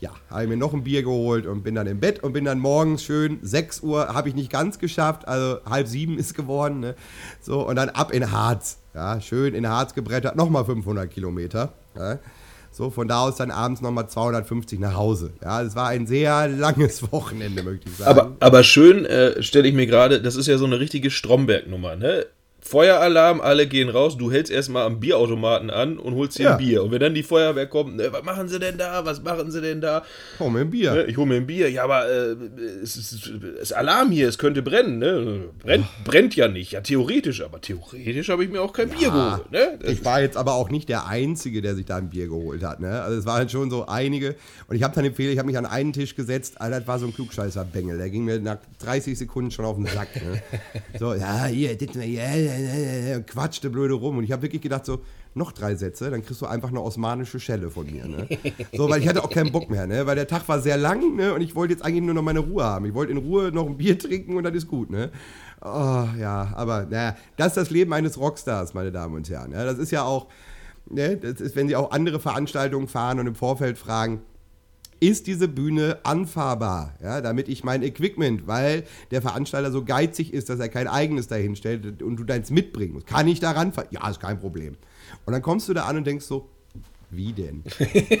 Ja, habe ich mir noch ein Bier geholt und bin dann im Bett und bin dann morgens schön, 6 Uhr habe ich nicht ganz geschafft, also halb sieben ist geworden. Ne? So, und dann ab in Harz. Ja, schön in Harz gebrettert, nochmal 500 Kilometer. Ja? So, von da aus dann abends nochmal 250 nach Hause. Ja, es war ein sehr langes Wochenende, möchte ich sagen. Aber, aber schön äh, stelle ich mir gerade, das ist ja so eine richtige Stromberg-Nummer, ne? Feueralarm, alle gehen raus, du hältst erstmal am Bierautomaten an und holst dir Ja. ein Bier. Und wenn dann die Feuerwehr kommt, ne, was machen sie denn da? Was machen sie denn da? Komm, ein Bier. Ne, ich hole mir ein Bier. Ja, aber äh, es, ist, Alarm hier, es könnte brennen. Ne? Brennt, brennt ja nicht. Ja, theoretisch, aber theoretisch habe ich mir auch kein Bier geholt. Ne? Das- Ich war jetzt aber auch nicht der Einzige, der sich da ein Bier geholt hat. Ne? Also es waren schon so einige. Und ich habe dann den Fehler, ich habe mich an einen Tisch gesetzt. Alter, das war so ein Klugscheißer-Bengel. Der ging mir nach 30 Sekunden schon auf den Sack. Ne? So, ja, hier, das, ja, quatschte blöde rum. Und ich habe wirklich gedacht, so, noch drei Sätze, dann kriegst du einfach eine osmanische Schelle von mir. Ne? So, weil ich hatte auch keinen Bock mehr, ne? weil der Tag war sehr lang ne? und ich wollte jetzt eigentlich nur noch meine Ruhe haben. Ich wollte in Ruhe noch ein Bier trinken und dann ist gut. Ne? Oh, ja, aber naja, das ist das Leben eines Rockstars, meine Damen und Herren. Ja, das ist ja auch, ne, das ist, wenn Sie auch andere Veranstaltungen fahren und im Vorfeld fragen, ist diese Bühne anfahrbar, ja, damit ich mein Equipment, weil der Veranstalter so geizig ist, dass er kein eigenes dahin stellt und du deins mitbringen musst. Kann ich da ranfahren? Ja, ist kein Problem. Und dann kommst du da an und denkst so, wie denn?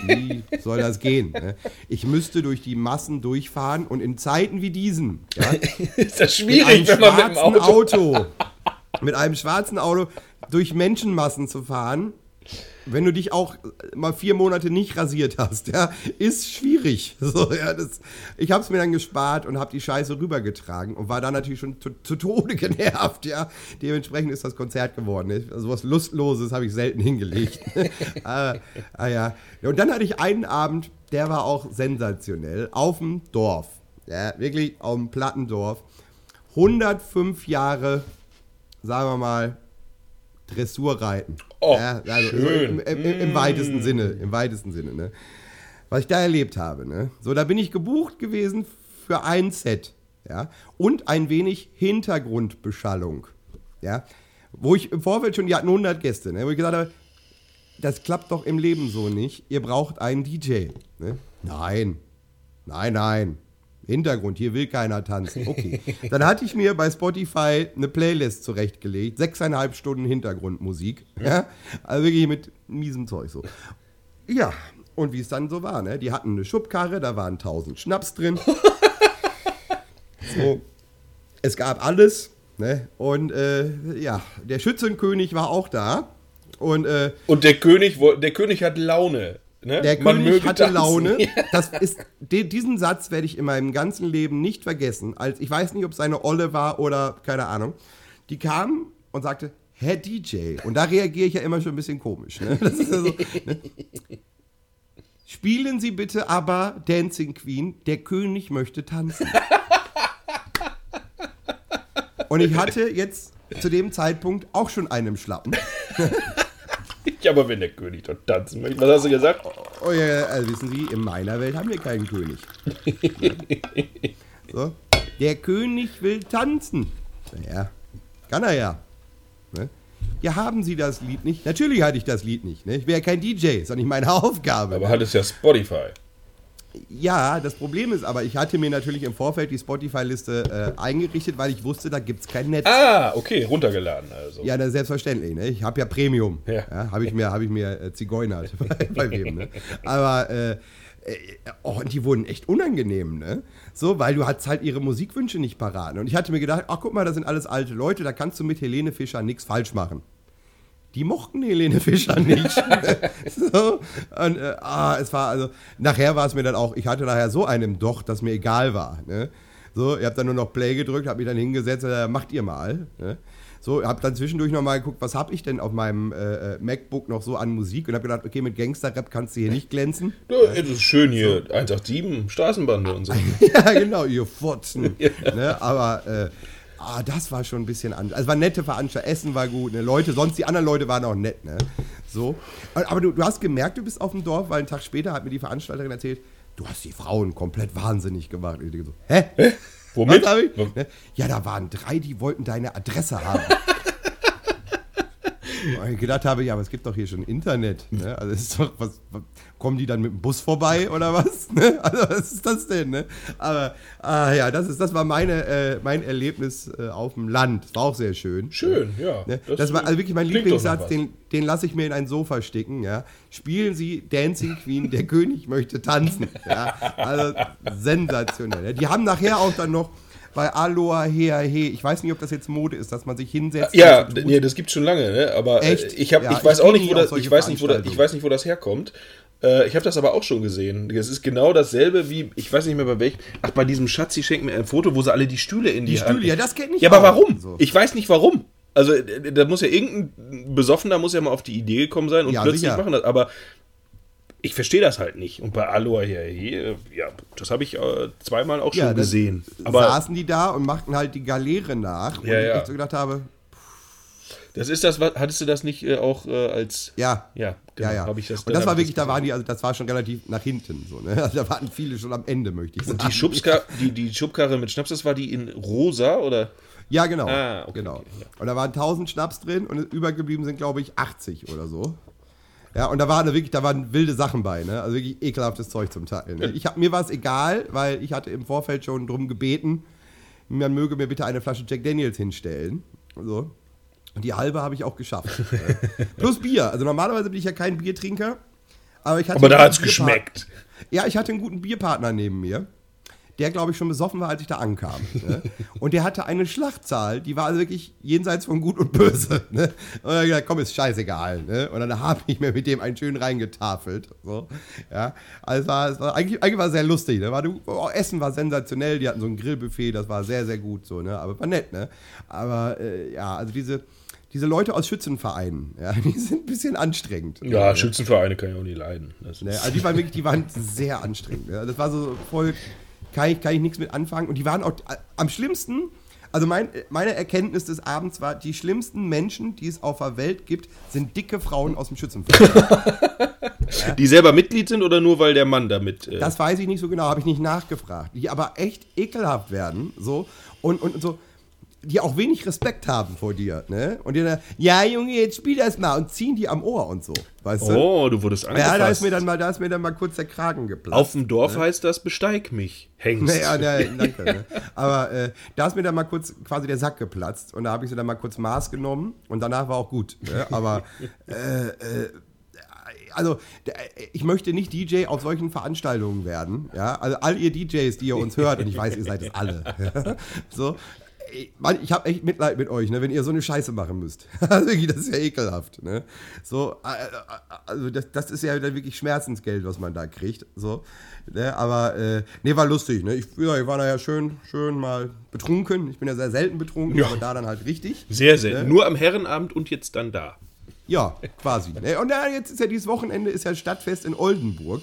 Wie soll das gehen? ne? Ich müsste durch die Massen durchfahren und in Zeiten wie diesen, ja, ist das mit einem schwierig, wenn man mit schwarzen Auto. Auto, mit einem schwarzen Auto durch Menschenmassen zu fahren, wenn du dich auch mal vier Monate nicht rasiert hast, ja, ist schwierig. So, ja, das, ich habe es mir dann gespart und habe die Scheiße rübergetragen und war dann natürlich schon zu, zu, Tode genervt, ja. Dementsprechend ist das Konzert geworden. Also was Lustloses habe ich selten hingelegt. ah, ah, ja. Und dann hatte ich einen Abend, der war auch sensationell, auf dem Dorf. Ja, wirklich auf dem Plattendorf. 105 Jahre, sagen wir mal, Dressurreiten. Oh, ja, also schön. Im, im, Im, weitesten Sinne, im weitesten Sinne, ne? Was ich da erlebt habe, ne? So, da bin ich gebucht gewesen für ein Set, ja? Und ein wenig Hintergrundbeschallung, ja? Wo ich im Vorfeld schon, die hatten 100 Gäste, ne? Wo ich gesagt habe, das klappt doch im Leben so nicht. Ihr braucht einen DJ, ne? Nein, nein, nein. Hintergrund, hier will keiner tanzen. Okay. Dann hatte ich mir bei Spotify eine Playlist zurechtgelegt. Sechseinhalb Stunden Hintergrundmusik. Ja? Also wirklich mit miesem Zeug so. Ja, und wie es dann so war, ne? Die hatten eine Schubkarre, da waren tausend Schnaps drin. so. Es gab alles, ne? Und äh, ja, der Schützenkönig war auch da. Und, äh, und der König, der König hat Laune. Ne? Der Man König hatte tanzen. Laune. Das ist, de, diesen Satz werde ich in meinem ganzen Leben nicht vergessen. Als, ich weiß nicht, ob es seine Olle war oder keine Ahnung. Die kam und sagte, Herr DJ. Und da reagiere ich ja immer schon ein bisschen komisch. Ne? Ja so, ne? Spielen Sie bitte aber Dancing Queen, der König möchte tanzen. Und ich hatte jetzt zu dem Zeitpunkt auch schon einen Schlappen. Ja, aber wenn der König dort tanzen möchte. Was hast du gesagt? Oh ja, also wissen Sie, in meiner Welt haben wir keinen König. so. Der König will tanzen. Ja, kann er ja. Ne? Ja, haben Sie das Lied nicht? Natürlich hatte ich das Lied nicht. Ne? Ich wäre ja kein DJ, ist doch nicht meine Aufgabe. Aber ne? hat es ja Spotify. Ja, das Problem ist aber, ich hatte mir natürlich im Vorfeld die Spotify-Liste äh, eingerichtet, weil ich wusste, da gibt es kein Netz. Ah, okay, runtergeladen also. Ja, das selbstverständlich. Ne? Ich habe ja Premium. Ja. ja habe ich mir, hab ich mir äh, zigeunert bei, bei wem. Ne? Aber äh, äh, oh, die wurden echt unangenehm, ne? So, weil du hattest halt ihre Musikwünsche nicht parat. Und ich hatte mir gedacht, ach guck mal, das sind alles alte Leute, da kannst du mit Helene Fischer nichts falsch machen die mochten Helene Fischer nicht. so, und, äh, ah, es war also, nachher war es mir dann auch, ich hatte nachher so einen Doch, dass mir egal war. Ne? So, ihr habt dann nur noch Play gedrückt, habt mich dann hingesetzt, äh, macht ihr mal. Ne? So, hab dann zwischendurch nochmal geguckt, was habe ich denn auf meinem äh, äh, MacBook noch so an Musik und hab gedacht, okay, mit Gangster-Rap kannst du hier nicht glänzen. Ja, das ist schön hier, so. 187, Straßenbande und so. ja, genau, ihr Fotzen. ja. ne? Aber äh, ah, das war schon ein bisschen anders. Also war nette Veranstaltung, Essen war gut, ne? Leute, sonst die anderen Leute waren auch nett, ne? So. Aber du, du hast gemerkt, du bist auf dem Dorf, weil einen Tag später hat mir die Veranstalterin erzählt, du hast die Frauen komplett wahnsinnig gemacht. Und ich so, hä? Hä? Womit? Ne? Ja, da waren drei, die wollten deine Adresse haben. Und ich gedacht habe, ja, aber es gibt doch hier schon Internet. Ne? Also ist doch, was, kommen die dann mit dem Bus vorbei oder was? Ne? Also was ist das denn? Ne? Aber ah, ja, das, ist, das war meine, äh, mein Erlebnis äh, auf dem Land. War auch sehr schön. Schön, ja. Ne? Das, das, war also wirklich mein Lieblingssatz, den, den lasse ich mir in ein Sofa sticken. Ja? Spielen Sie Dancing Queen, der König möchte tanzen. Ja? Also sensationell. Die haben nachher auch dann noch bei Aloha Hea He. Ich weiß nicht, ob das jetzt Mode ist, dass man sich hinsetzt. Ja, nee, das gibt schon lange, ne? Aber äh, Echt? ich, hab, ja, ich weiß auch nicht, wo das, ich weiß nicht, wo das, ich weiß nicht, wo das herkommt. Äh, ich habe das aber auch schon gesehen. Es ist genau dasselbe wie, ich weiß nicht mehr bei welchem, ach, bei diesem Schatz, sie schenken mir ein Foto, wo sie alle die Stühle in die, die. Stühle, ja, das geht nicht. Ja, aber warum? So. Ich weiß nicht warum. Also, da muss ja irgendein Besoffener muss ja mal auf die Idee gekommen sein und ja, plötzlich sicher. machen das. Aber ich verstehe das halt nicht. Und bei Aloha hier, hier ja, das habe ich äh, zweimal auch schon ja, gesehen. Aber saßen die da und machten halt die Galeere nach. Ja, ja. ich so gedacht habe. Das ist das, hattest du das nicht äh, auch äh, als. Ja. Ja, genau, ja, ja. Ich das, und das war wirklich, das da waren die, also das war schon relativ nach hinten. So, ne? also da waren viele schon am Ende, möchte ich sagen. Und die, Schubska die, die Schubkarre mit Schnaps, das war die in rosa, oder? Ja, genau. Ah, okay, genau. Okay, ja. Und da waren 1000 Schnaps drin und übergeblieben sind, glaube ich, 80 oder so. Ja, und da waren wirklich, da waren wilde Sachen bei, ne? Also wirklich ekelhaftes Zeug zum Teil. Ne? Ich hab, mir war es egal, weil ich hatte im Vorfeld schon drum gebeten, man möge mir bitte eine Flasche Jack Daniels hinstellen. So. Und die halbe habe ich auch geschafft. Plus Bier. Also normalerweise bin ich ja kein Biertrinker. Aber, ich hatte aber da hat es geschmeckt. Ja, ich hatte einen guten Bierpartner neben mir. Der, glaube ich, schon besoffen war, als ich da ankam. Ne? Und der hatte eine Schlachtzahl, die war also wirklich jenseits von Gut und Böse. Ne? Und dann gesagt, komm, ist scheißegal. Ne? Und dann habe ich mir mit dem einen schön reingetafelt. So. Ja? Also es war, es war eigentlich, eigentlich war es sehr lustig. Ne? War, oh, Essen war sensationell, die hatten so ein Grillbuffet, das war sehr, sehr gut. So, ne? Aber war nett. Ne? Aber äh, ja, also diese diese Leute aus Schützenvereinen, ja, die sind ein bisschen anstrengend. Ja, ja. Schützenvereine kann ich auch nicht leiden. Ne, also die waren wirklich, die waren sehr anstrengend. Ja. Das war so voll, kann ich, kann ich nichts mit anfangen. Und die waren auch am schlimmsten, also mein, meine Erkenntnis des Abends war, die schlimmsten Menschen, die es auf der Welt gibt, sind dicke Frauen aus dem Schützenverein. ja. Die selber Mitglied sind oder nur weil der Mann damit. Äh das weiß ich nicht so genau, habe ich nicht nachgefragt. Die aber echt ekelhaft werden, so und, und so die auch wenig Respekt haben vor dir, ne? Und die dann, ja, Junge, jetzt spiel das mal und ziehen die am Ohr und so, weißt du? Oh, du wurdest angefasst. Ja, da ist mir dann mal, da ist mir dann mal kurz der Kragen geplatzt. Auf dem Dorf ne? heißt das, besteig mich, Hengst. Naja, ja, danke. ne? Aber äh, da ist mir dann mal kurz quasi der Sack geplatzt und da habe ich sie dann mal kurz Maß genommen und danach war auch gut. Ne? Aber äh, äh, also ich möchte nicht DJ auf solchen Veranstaltungen werden. Ja, also all ihr DJs, die ihr uns hört, und ich weiß, ihr seid es alle. so, Mann, ich habe echt Mitleid mit euch, ne, wenn ihr so eine Scheiße machen müsst. Also das ist ja ekelhaft. Ne? So, äh, äh, also das, das ist ja dann wirklich Schmerzensgeld, was man da kriegt. So, ne? Aber äh, nee, war lustig. Ne? Ich, ja, ich war da ja schön, schön mal betrunken. Ich bin ja sehr selten betrunken, ja. aber da dann halt richtig. Sehr selten. Ne? Nur am Herrenabend und jetzt dann da. Ja, quasi. Ne? Und ja, jetzt ist ja dieses Wochenende ist ja Stadtfest in Oldenburg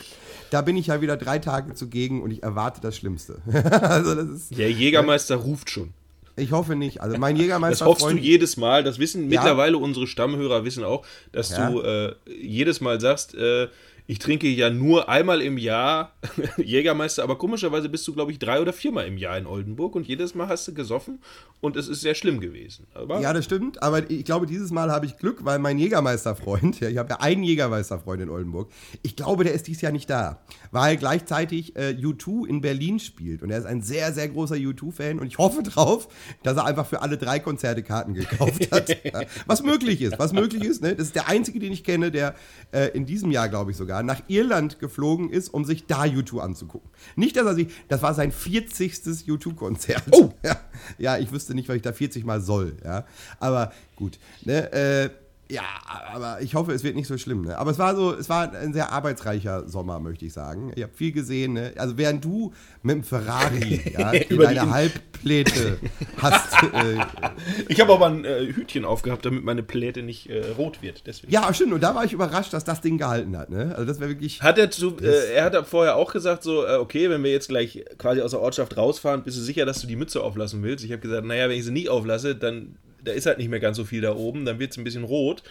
da bin ich ja wieder drei Tage zugegen und ich erwarte das Schlimmste. also das ist, Der Jägermeister ne? ruft schon. Ich hoffe nicht. Also mein Jägermeister. Das hoffst Freund, du jedes Mal. Das wissen ja. mittlerweile unsere Stammhörer wissen auch, dass ja. du äh, jedes Mal sagst, äh, ich trinke ja nur einmal im Jahr Jägermeister, aber komischerweise bist du, glaube ich, drei oder viermal im Jahr in Oldenburg und jedes Mal hast du gesoffen und es ist sehr schlimm gewesen. Aber ja, das stimmt, aber ich glaube, dieses Mal habe ich Glück, weil mein Jägermeisterfreund, ja, ich habe ja einen Jägermeisterfreund in Oldenburg, ich glaube, der ist dieses Jahr nicht da, weil gleichzeitig äh, U2 in Berlin spielt und er ist ein sehr, sehr großer U2-Fan und ich hoffe drauf, dass er einfach für alle drei Konzerte Karten gekauft hat. was möglich ist, was möglich ist, ne? Das ist der einzige, den ich kenne, der äh, in diesem Jahr, glaube ich, sogar nach Irland geflogen ist, um sich da YouTube anzugucken. Nicht, dass er sich, das war sein 40. YouTube-Konzert. Oh! Ja, ja, ich wüsste nicht, was ich da 40 mal soll. Ja, aber gut. Ne, äh, ja, aber ich hoffe, es wird nicht so schlimm. Ne? Aber es war so, es war ein sehr arbeitsreicher Sommer, möchte ich sagen. Ich habe viel gesehen. Ne? Also während du mit dem Ferrari ja, deine Halbpläte hast. Äh, ich habe aber ein äh, Hütchen aufgehabt, damit meine Pläte nicht äh, rot wird. Deswegen. Ja, stimmt. Und da war ich überrascht, dass das Ding gehalten hat. Ne? Also das wäre wirklich. Hat er zu, äh, er hat vorher auch gesagt so, äh, okay, wenn wir jetzt gleich quasi aus der Ortschaft rausfahren, bist du sicher, dass du die Mütze auflassen willst? Ich habe gesagt, naja, wenn ich sie nicht auflasse, dann da ist halt nicht mehr ganz so viel da oben, dann wird es ein bisschen rot.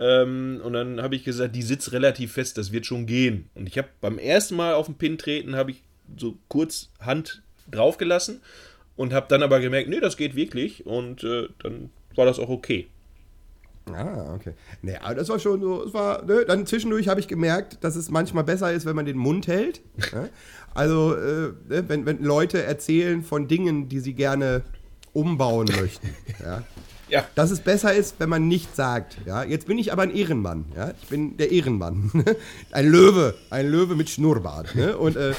Ähm, und dann habe ich gesagt, die sitzt relativ fest, das wird schon gehen. Und ich habe beim ersten Mal auf den Pin treten, habe ich so kurz Hand draufgelassen und habe dann aber gemerkt, nee, das geht wirklich. Und äh, dann war das auch okay. Ah, okay. Nee, aber das war schon so, es war, ne, dann zwischendurch habe ich gemerkt, dass es manchmal besser ist, wenn man den Mund hält. Ne? Also, äh, ne, wenn, wenn Leute erzählen von Dingen, die sie gerne umbauen möchten. Ja. Ja. Dass es besser ist, wenn man nichts sagt. Ja. Jetzt bin ich aber ein Ehrenmann. Ja. Ich bin der Ehrenmann. ein Löwe. Ein Löwe mit Schnurrbart. Ne? Und äh,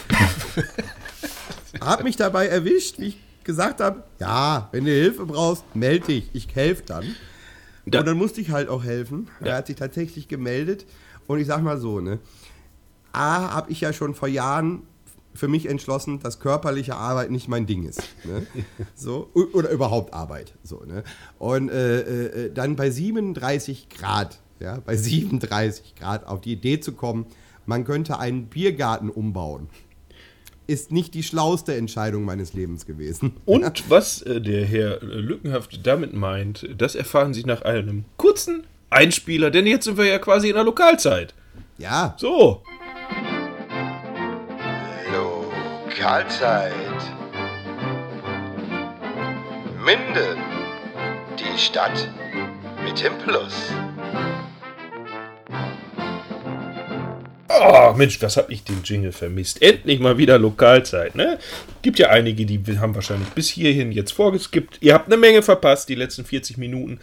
habe mich dabei erwischt, wie ich gesagt habe, ja, wenn du Hilfe brauchst, melde dich. Ich helfe dann. Da. Und dann musste ich halt auch helfen. Ja. Er hat sich tatsächlich gemeldet. Und ich sag mal so, ne? A, habe ich ja schon vor Jahren für mich entschlossen, dass körperliche Arbeit nicht mein Ding ist. Ne? So, oder überhaupt Arbeit. So, ne? Und äh, äh, dann bei 37 Grad, ja, bei 37 Grad auf die Idee zu kommen, man könnte einen Biergarten umbauen. Ist nicht die schlauste Entscheidung meines Lebens gewesen. Und was äh, der Herr Lückenhaft damit meint, das erfahren Sie nach einem kurzen Einspieler, denn jetzt sind wir ja quasi in der Lokalzeit. Ja. So. Lokalzeit. Minden, die Stadt mit dem Plus. Oh, Mensch, was hab ich den Jingle vermisst. Endlich mal wieder Lokalzeit, ne? Gibt ja einige, die haben wahrscheinlich bis hierhin jetzt vorgeskippt. Ihr habt eine Menge verpasst, die letzten 40 Minuten.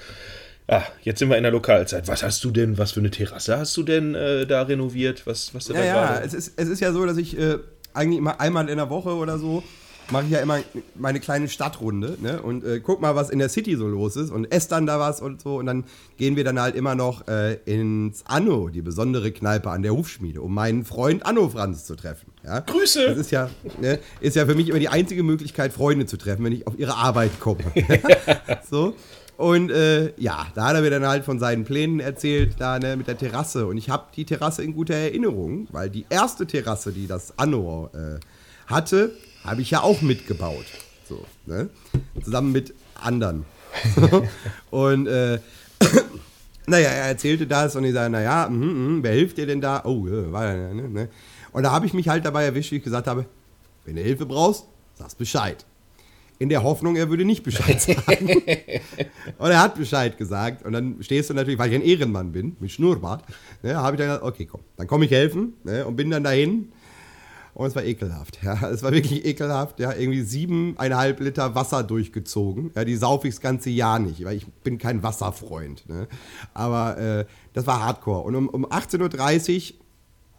Ah, jetzt sind wir in der Lokalzeit. Was hast du denn, was für eine Terrasse hast du denn äh, da renoviert? Was, was ja, ja, es ist, es ist ja so, dass ich äh, eigentlich immer einmal in der Woche oder so mache ich ja immer meine kleine Stadtrunde ne? und äh, guck mal, was in der City so los ist und esse dann da was und so. Und dann gehen wir dann halt immer noch äh, ins Anno, die besondere Kneipe an der Hufschmiede, um meinen Freund Anno Franz zu treffen. Ja? Grüße! Das ist ja, ne, ist ja für mich immer die einzige Möglichkeit, Freunde zu treffen, wenn ich auf ihre Arbeit komme. so. Und äh, ja, da hat er mir dann halt von seinen Plänen erzählt, da ne, mit der Terrasse. Und ich habe die Terrasse in guter Erinnerung, weil die erste Terrasse, die das Anno äh, hatte, habe ich ja auch mitgebaut. So, ne? Zusammen mit anderen. und äh, naja, er erzählte das und ich sage, naja, mh, mh, wer hilft dir denn da? Oh, äh, war ja, ne, ne? Und da habe ich mich halt dabei erwischt, wie ich gesagt habe, wenn du Hilfe brauchst, sagst Bescheid. In der Hoffnung, er würde nicht Bescheid sagen. und er hat Bescheid gesagt. Und dann stehst du natürlich, weil ich ein Ehrenmann bin, mit Schnurrbart, ne, habe ich dann gesagt, okay, komm, dann komme ich helfen ne, und bin dann dahin. Und es war ekelhaft. Ja, es war wirklich ekelhaft. Ja, irgendwie siebeneinhalb Liter Wasser durchgezogen. Ja, die saufe ich das ganze Jahr nicht, weil ich bin kein Wasserfreund. Ne? Aber äh, das war Hardcore. Und um, um 18.30 Uhr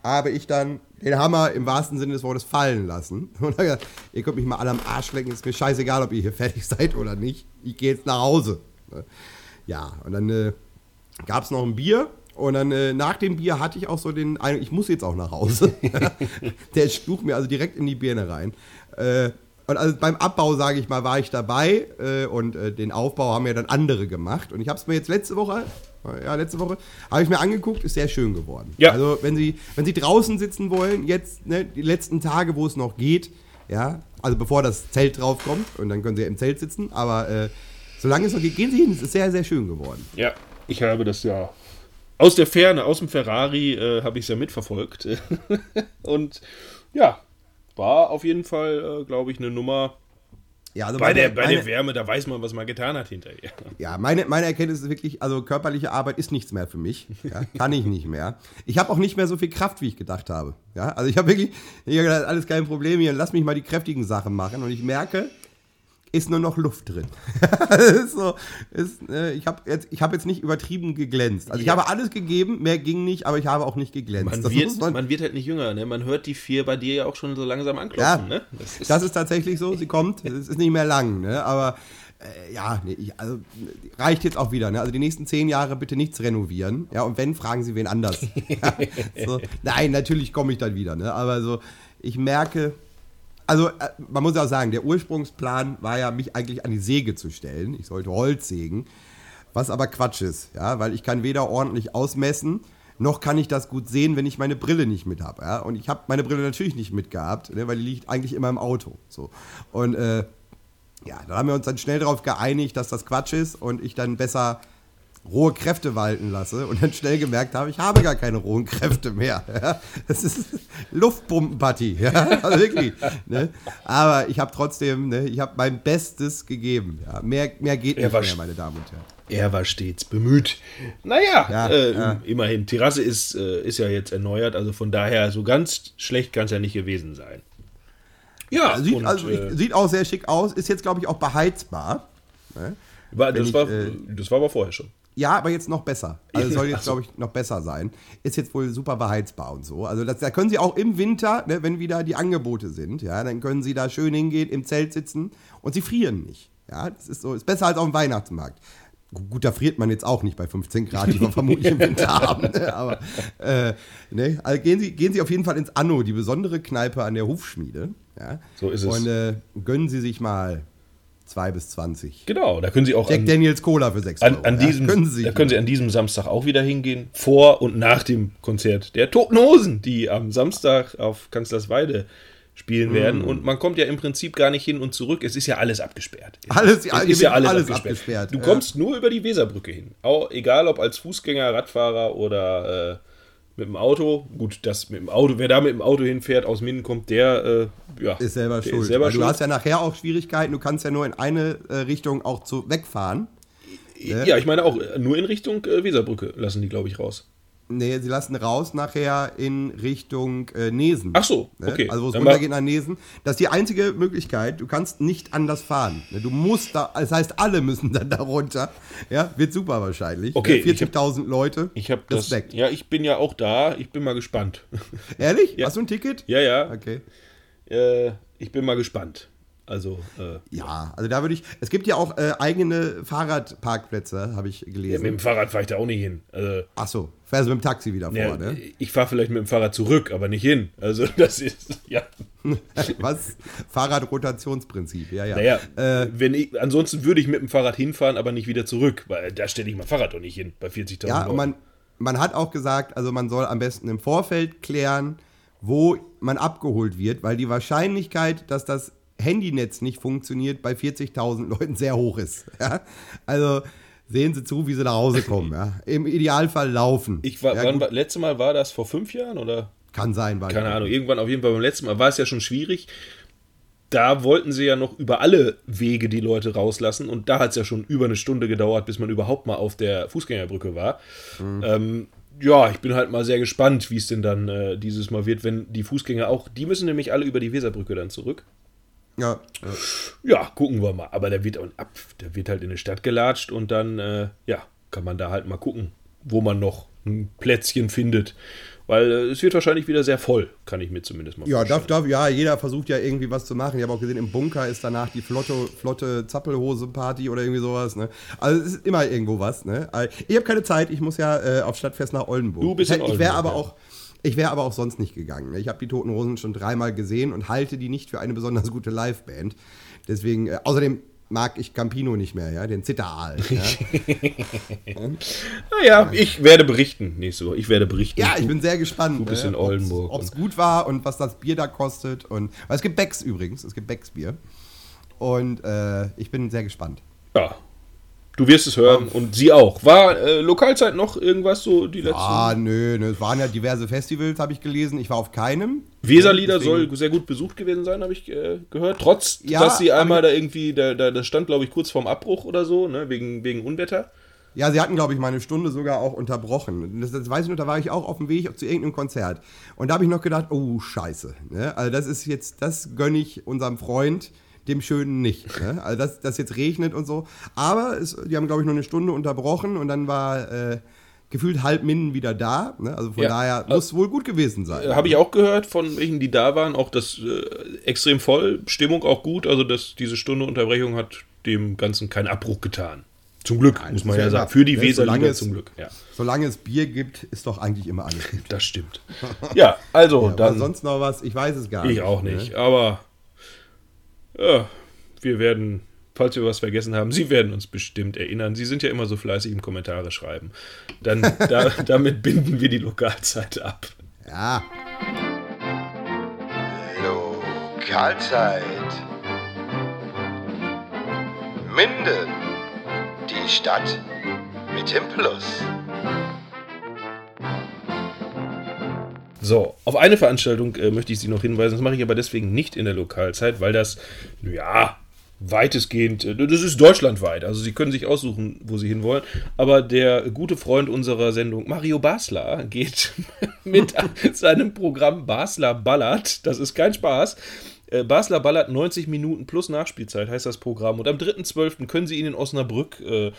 habe ich dann den Hammer im wahrsten Sinne des Wortes fallen lassen. Und habe gesagt, ihr könnt mich mal alle am Arsch lecken, ist mir scheißegal, ob ihr hier fertig seid oder nicht. Ich gehe jetzt nach Hause. Ja, und dann äh, gab es noch ein Bier. Und dann äh, nach dem Bier hatte ich auch so den Eindruck, ich muss jetzt auch nach Hause. Der spucht mir also direkt in die Birne rein. Äh, und also beim Abbau, sage ich mal, war ich dabei äh, und äh, den Aufbau haben ja dann andere gemacht. Und ich habe es mir jetzt letzte Woche, ja, letzte Woche, habe ich mir angeguckt, ist sehr schön geworden. Ja. Also wenn Sie, wenn Sie draußen sitzen wollen, jetzt ne, die letzten Tage, wo es noch geht, ja, also bevor das Zelt draufkommt und dann können Sie ja im Zelt sitzen, aber äh, solange es noch geht, gehen Sie hin, es ist sehr, sehr schön geworden. Ja, ich habe das ja aus der Ferne, aus dem Ferrari, äh, habe ich es ja mitverfolgt. Und ja, war auf jeden Fall, äh, glaube ich, eine Nummer. Ja, also Bei, der, bei meine- der Wärme, da weiß man, was man getan hat hinterher. Ja, meine, meine Erkenntnis ist wirklich, also körperliche Arbeit ist nichts mehr für mich. Ja, kann ich nicht mehr. Ich habe auch nicht mehr so viel Kraft, wie ich gedacht habe. Ja, also ich habe wirklich, ich hab gedacht, alles kein Problem hier, lass mich mal die kräftigen Sachen machen. Und ich merke, ist nur noch Luft drin. So, ist, äh, ich habe jetzt, ich hab jetzt nicht übertrieben geglänzt. Also ich Ja. habe alles gegeben, mehr ging nicht, aber ich habe auch nicht geglänzt. Man wird, man- man wird halt nicht jünger, ne? Man hört die vier bei dir ja auch schon so langsam Ja, anklopfen, ne? Das ist, das ist tatsächlich so. Sie kommt. Es ist nicht mehr lang, ne? Aber äh, ja, nee, ich, also reicht jetzt auch wieder. Ne? Also die nächsten zehn Jahre bitte nichts renovieren. Ja, und wenn, fragen Sie wen anders. ja, so. Nein, natürlich komme ich dann wieder. Ne? Aber so, ich merke. Also, äh, man muss auch sagen, der Ursprungsplan war ja, mich eigentlich an die Säge zu stellen. Ich sollte Holz sägen. Was aber Quatsch ist, ja, weil ich kann weder ordentlich ausmessen, noch kann ich das gut sehen, wenn ich meine Brille nicht mit habe. Ja? Und ich habe meine Brille natürlich nicht mitgehabt, ne, weil die liegt eigentlich immer im Auto. So. Und äh, ja, da haben wir uns dann schnell darauf geeinigt, dass das Quatsch ist und ich dann besser rohe Kräfte walten lasse und dann schnell gemerkt habe, ich habe gar keine rohen Kräfte mehr. Ja? Das ist Luftpumpenpartie, ja? also wirklich. Ne? Aber ich habe trotzdem, ne, ich habe mein Bestes gegeben. Ja? Mehr, mehr geht nicht mehr, meine Damen und Herren. er war stets bemüht. Naja, Ja, äh, ja. immerhin. Terrasse ist, äh, ist ja jetzt erneuert, also von daher so ganz schlecht kann es ja nicht gewesen sein. Ja, Sieht, und, also, äh, sieht auch sehr schick aus, ist jetzt, glaube ich, auch beheizbar. Ne? war, das, ich, war, äh, das war aber vorher schon. Ja, aber jetzt noch besser. Also soll jetzt, glaube ich, noch besser sein. Ist jetzt wohl super beheizbar und so. Also das, da können Sie auch im Winter, ne, wenn wieder die Angebote sind, ja, dann können Sie da schön hingehen, im Zelt sitzen und Sie frieren nicht. Ja, das ist so, ist besser als auf dem Weihnachtsmarkt. Gu- Gut, da friert man jetzt auch nicht bei 15 Grad, die wir vermutlich im Winter haben. Ne? Aber äh, ne? also gehen, Sie, gehen Sie auf jeden Fall ins Anno, die besondere Kneipe an der Hufschmiede. Ja? So ist es. Und äh, gönnen Sie sich mal 2 bis 20. Genau, da können Sie auch Jack an, Daniels Cola für 6 an, Euro. an ja? diesem, können Sie da können Sie an diesem Samstag auch wieder hingehen, vor und nach dem Konzert der Toten Hosen, die am Samstag auf Kanzlersweide spielen Mm. werden. Und man kommt ja im Prinzip gar nicht hin und zurück. Es ist ja alles abgesperrt. Alles- es ja, ist ja alles, alles abgesperrt. abgesperrt, Du ja. kommst nur über die Weserbrücke hin. Auch, egal ob als Fußgänger, Radfahrer oder äh, mit dem Auto. Gut, das mit dem Auto, wer da mit dem Auto hinfährt, aus Minden kommt, der äh, ja, ist selber der schuld. Ist selber schuld. Du hast ja nachher auch Schwierigkeiten, du kannst ja nur in eine äh, Richtung auch zu wegfahren. ja, ich meine auch, nur in Richtung äh, Weserbrücke lassen die, glaube ich, raus. Nee, sie lassen raus nachher in Richtung äh, Nesen. Ach so, Ne? okay. Also wo es runtergeht nach Nesen. Das ist die einzige Möglichkeit. Du kannst nicht anders fahren. Ne? Du musst da, das heißt, alle müssen dann da runter. Ja, wird super wahrscheinlich. Okay, Ne? ich hab- 40.000 Leute. Ich habe das. Respekt. Ja, ich bin ja auch da. Ich bin mal gespannt. Ehrlich? Ja. Hast du ein Ticket? ja, ja. Okay. Äh, ich bin mal gespannt. Also, äh, Ja, also da würde ich. Es gibt ja auch äh, eigene Fahrradparkplätze, habe ich ja, gelesen. mit dem Fahrrad fahre ich da auch nicht hin. Also, Ach so, fährst du mit dem Taxi wieder vor, ja, ne? Ich fahre vielleicht mit dem Fahrrad zurück, aber nicht hin. Also, das ist, ja. Was? Fahrradrotationsprinzip, ja, ja. Naja, Äh, wenn ich, ansonsten würde ich mit dem Fahrrad hinfahren, aber nicht wieder zurück, weil da stelle ich mein Fahrrad doch nicht hin bei 40.000 ja, und man, man hat auch gesagt, also man soll am besten im Vorfeld klären, wo man abgeholt wird, weil die Wahrscheinlichkeit, dass das Handynetz nicht funktioniert, bei 40.000 Leuten sehr hoch ist. Ja? Also sehen Sie zu, wie Sie nach Hause kommen. Ja? Im Idealfall laufen. ich war, ja, war, letzte Mal war das vor fünf Jahren oder? kann sein, weil Keine Ahnung, irgendwann auf jeden Fall beim letzten Mal war es ja schon schwierig. Da wollten sie ja noch über alle Wege die Leute rauslassen und da hat es ja schon über eine Stunde gedauert, bis man überhaupt mal auf der Fußgängerbrücke war. Ähm, ja, ich bin halt mal sehr gespannt, wie es denn dann äh, dieses Mal wird, wenn die Fußgänger auch, die müssen nämlich alle über die Weserbrücke dann zurück. Ja, ja. Ja, gucken wir mal. Aber der wird, ab, der wird halt in die Stadt gelatscht und dann, äh, ja, kann man da halt mal gucken, wo man noch ein Plätzchen findet. Weil äh, es wird wahrscheinlich wieder sehr voll, kann ich mir zumindest mal Ja, vorstellen. darf, darf, ja, jeder versucht ja irgendwie was zu machen. Ich habe auch gesehen, im Bunker ist danach die flotte, flotte Zappelhose-Party oder irgendwie sowas. Ne? Also es ist immer irgendwo was. Ne? Also, Ich habe keine Zeit, ich muss ja äh, auf Stadtfest nach Oldenburg. Du bist in ich, ich wäre Oldenburg, aber ja. auch. Ich wäre aber auch sonst nicht gegangen. ne? Ich habe die Toten Hosen schon dreimal gesehen und halte die nicht für eine besonders gute Liveband. Deswegen, äh, außerdem mag ich Campino nicht mehr, ja, den Zitteraal. Ja? Naja, ich werde berichten nächste Woche. Ich werde berichten. Ja, ich bin sehr gespannt, du bist in Oldenburg ob es gut war und was das Bier da kostet. Und, weil es gibt Becks übrigens, es gibt Becks Bier. Und äh, ich bin sehr gespannt. Ja. Du wirst es hören und sie auch. War äh, Lokalzeit noch irgendwas so die letzten? Ah, nö, nö, es waren ja diverse Festivals, habe ich gelesen. Ich war auf keinem. Weserlieder soll sehr gut besucht gewesen sein, habe ich äh, gehört. Trotz, Ja, dass sie einmal da irgendwie, da, da, das stand, glaube ich, kurz vorm Abbruch oder so, ne, wegen, wegen Unwetter. Ja, sie hatten, glaube ich, meine Stunde sogar auch unterbrochen. Das, das weiß ich noch, da war ich auch auf dem Weg zu irgendeinem Konzert. Und da habe ich noch gedacht, oh, scheiße. Ne? Also das ist jetzt, das gönne ich unserem Freund, dem Schönen nicht. Ne? Also dass das jetzt regnet und so. Aber es, die haben, glaube ich, nur eine Stunde unterbrochen und dann war äh, gefühlt halb Minden wieder da. Ne? Also von Ja. daher muss wohl gut gewesen sein. Äh, Habe ich auch gehört von welchen, die da waren, auch das äh, extrem voll, Stimmung auch gut, also dass diese Stunde Unterbrechung hat dem Ganzen keinen Abbruch getan. Zum Glück, muss man ja ja sagen. Für die ne, solange Weserlieder es- zum Glück, ja. Solange es Bier gibt, ist doch eigentlich immer alles gut. Das stimmt. Ja, also Aber dann. sonst noch was? Ich weiß es gar nicht. Ich auch nicht, Ne? aber ja, wir werden, falls wir was vergessen haben, Sie werden uns bestimmt erinnern. Sie sind ja immer so fleißig im Kommentare schreiben. Dann da, damit binden wir die Lokalzeit ab. Ja. Lokalzeit. Minden. Die Stadt mit dem Plus. So, auf eine Veranstaltung äh, möchte ich Sie noch hinweisen. Das mache ich aber deswegen nicht in der Lokalzeit, weil das, ja, weitestgehend, äh, das ist deutschlandweit. Also Sie können sich aussuchen, wo Sie hinwollen. Aber der gute Freund unserer Sendung, Mario Basler, geht mit seinem Programm Basler Ballert. Das ist kein Spaß. Äh, Basler Ballert 90 Minuten plus Nachspielzeit heißt das Programm. Und am 3.12. können Sie ihn in Osnabrück äh,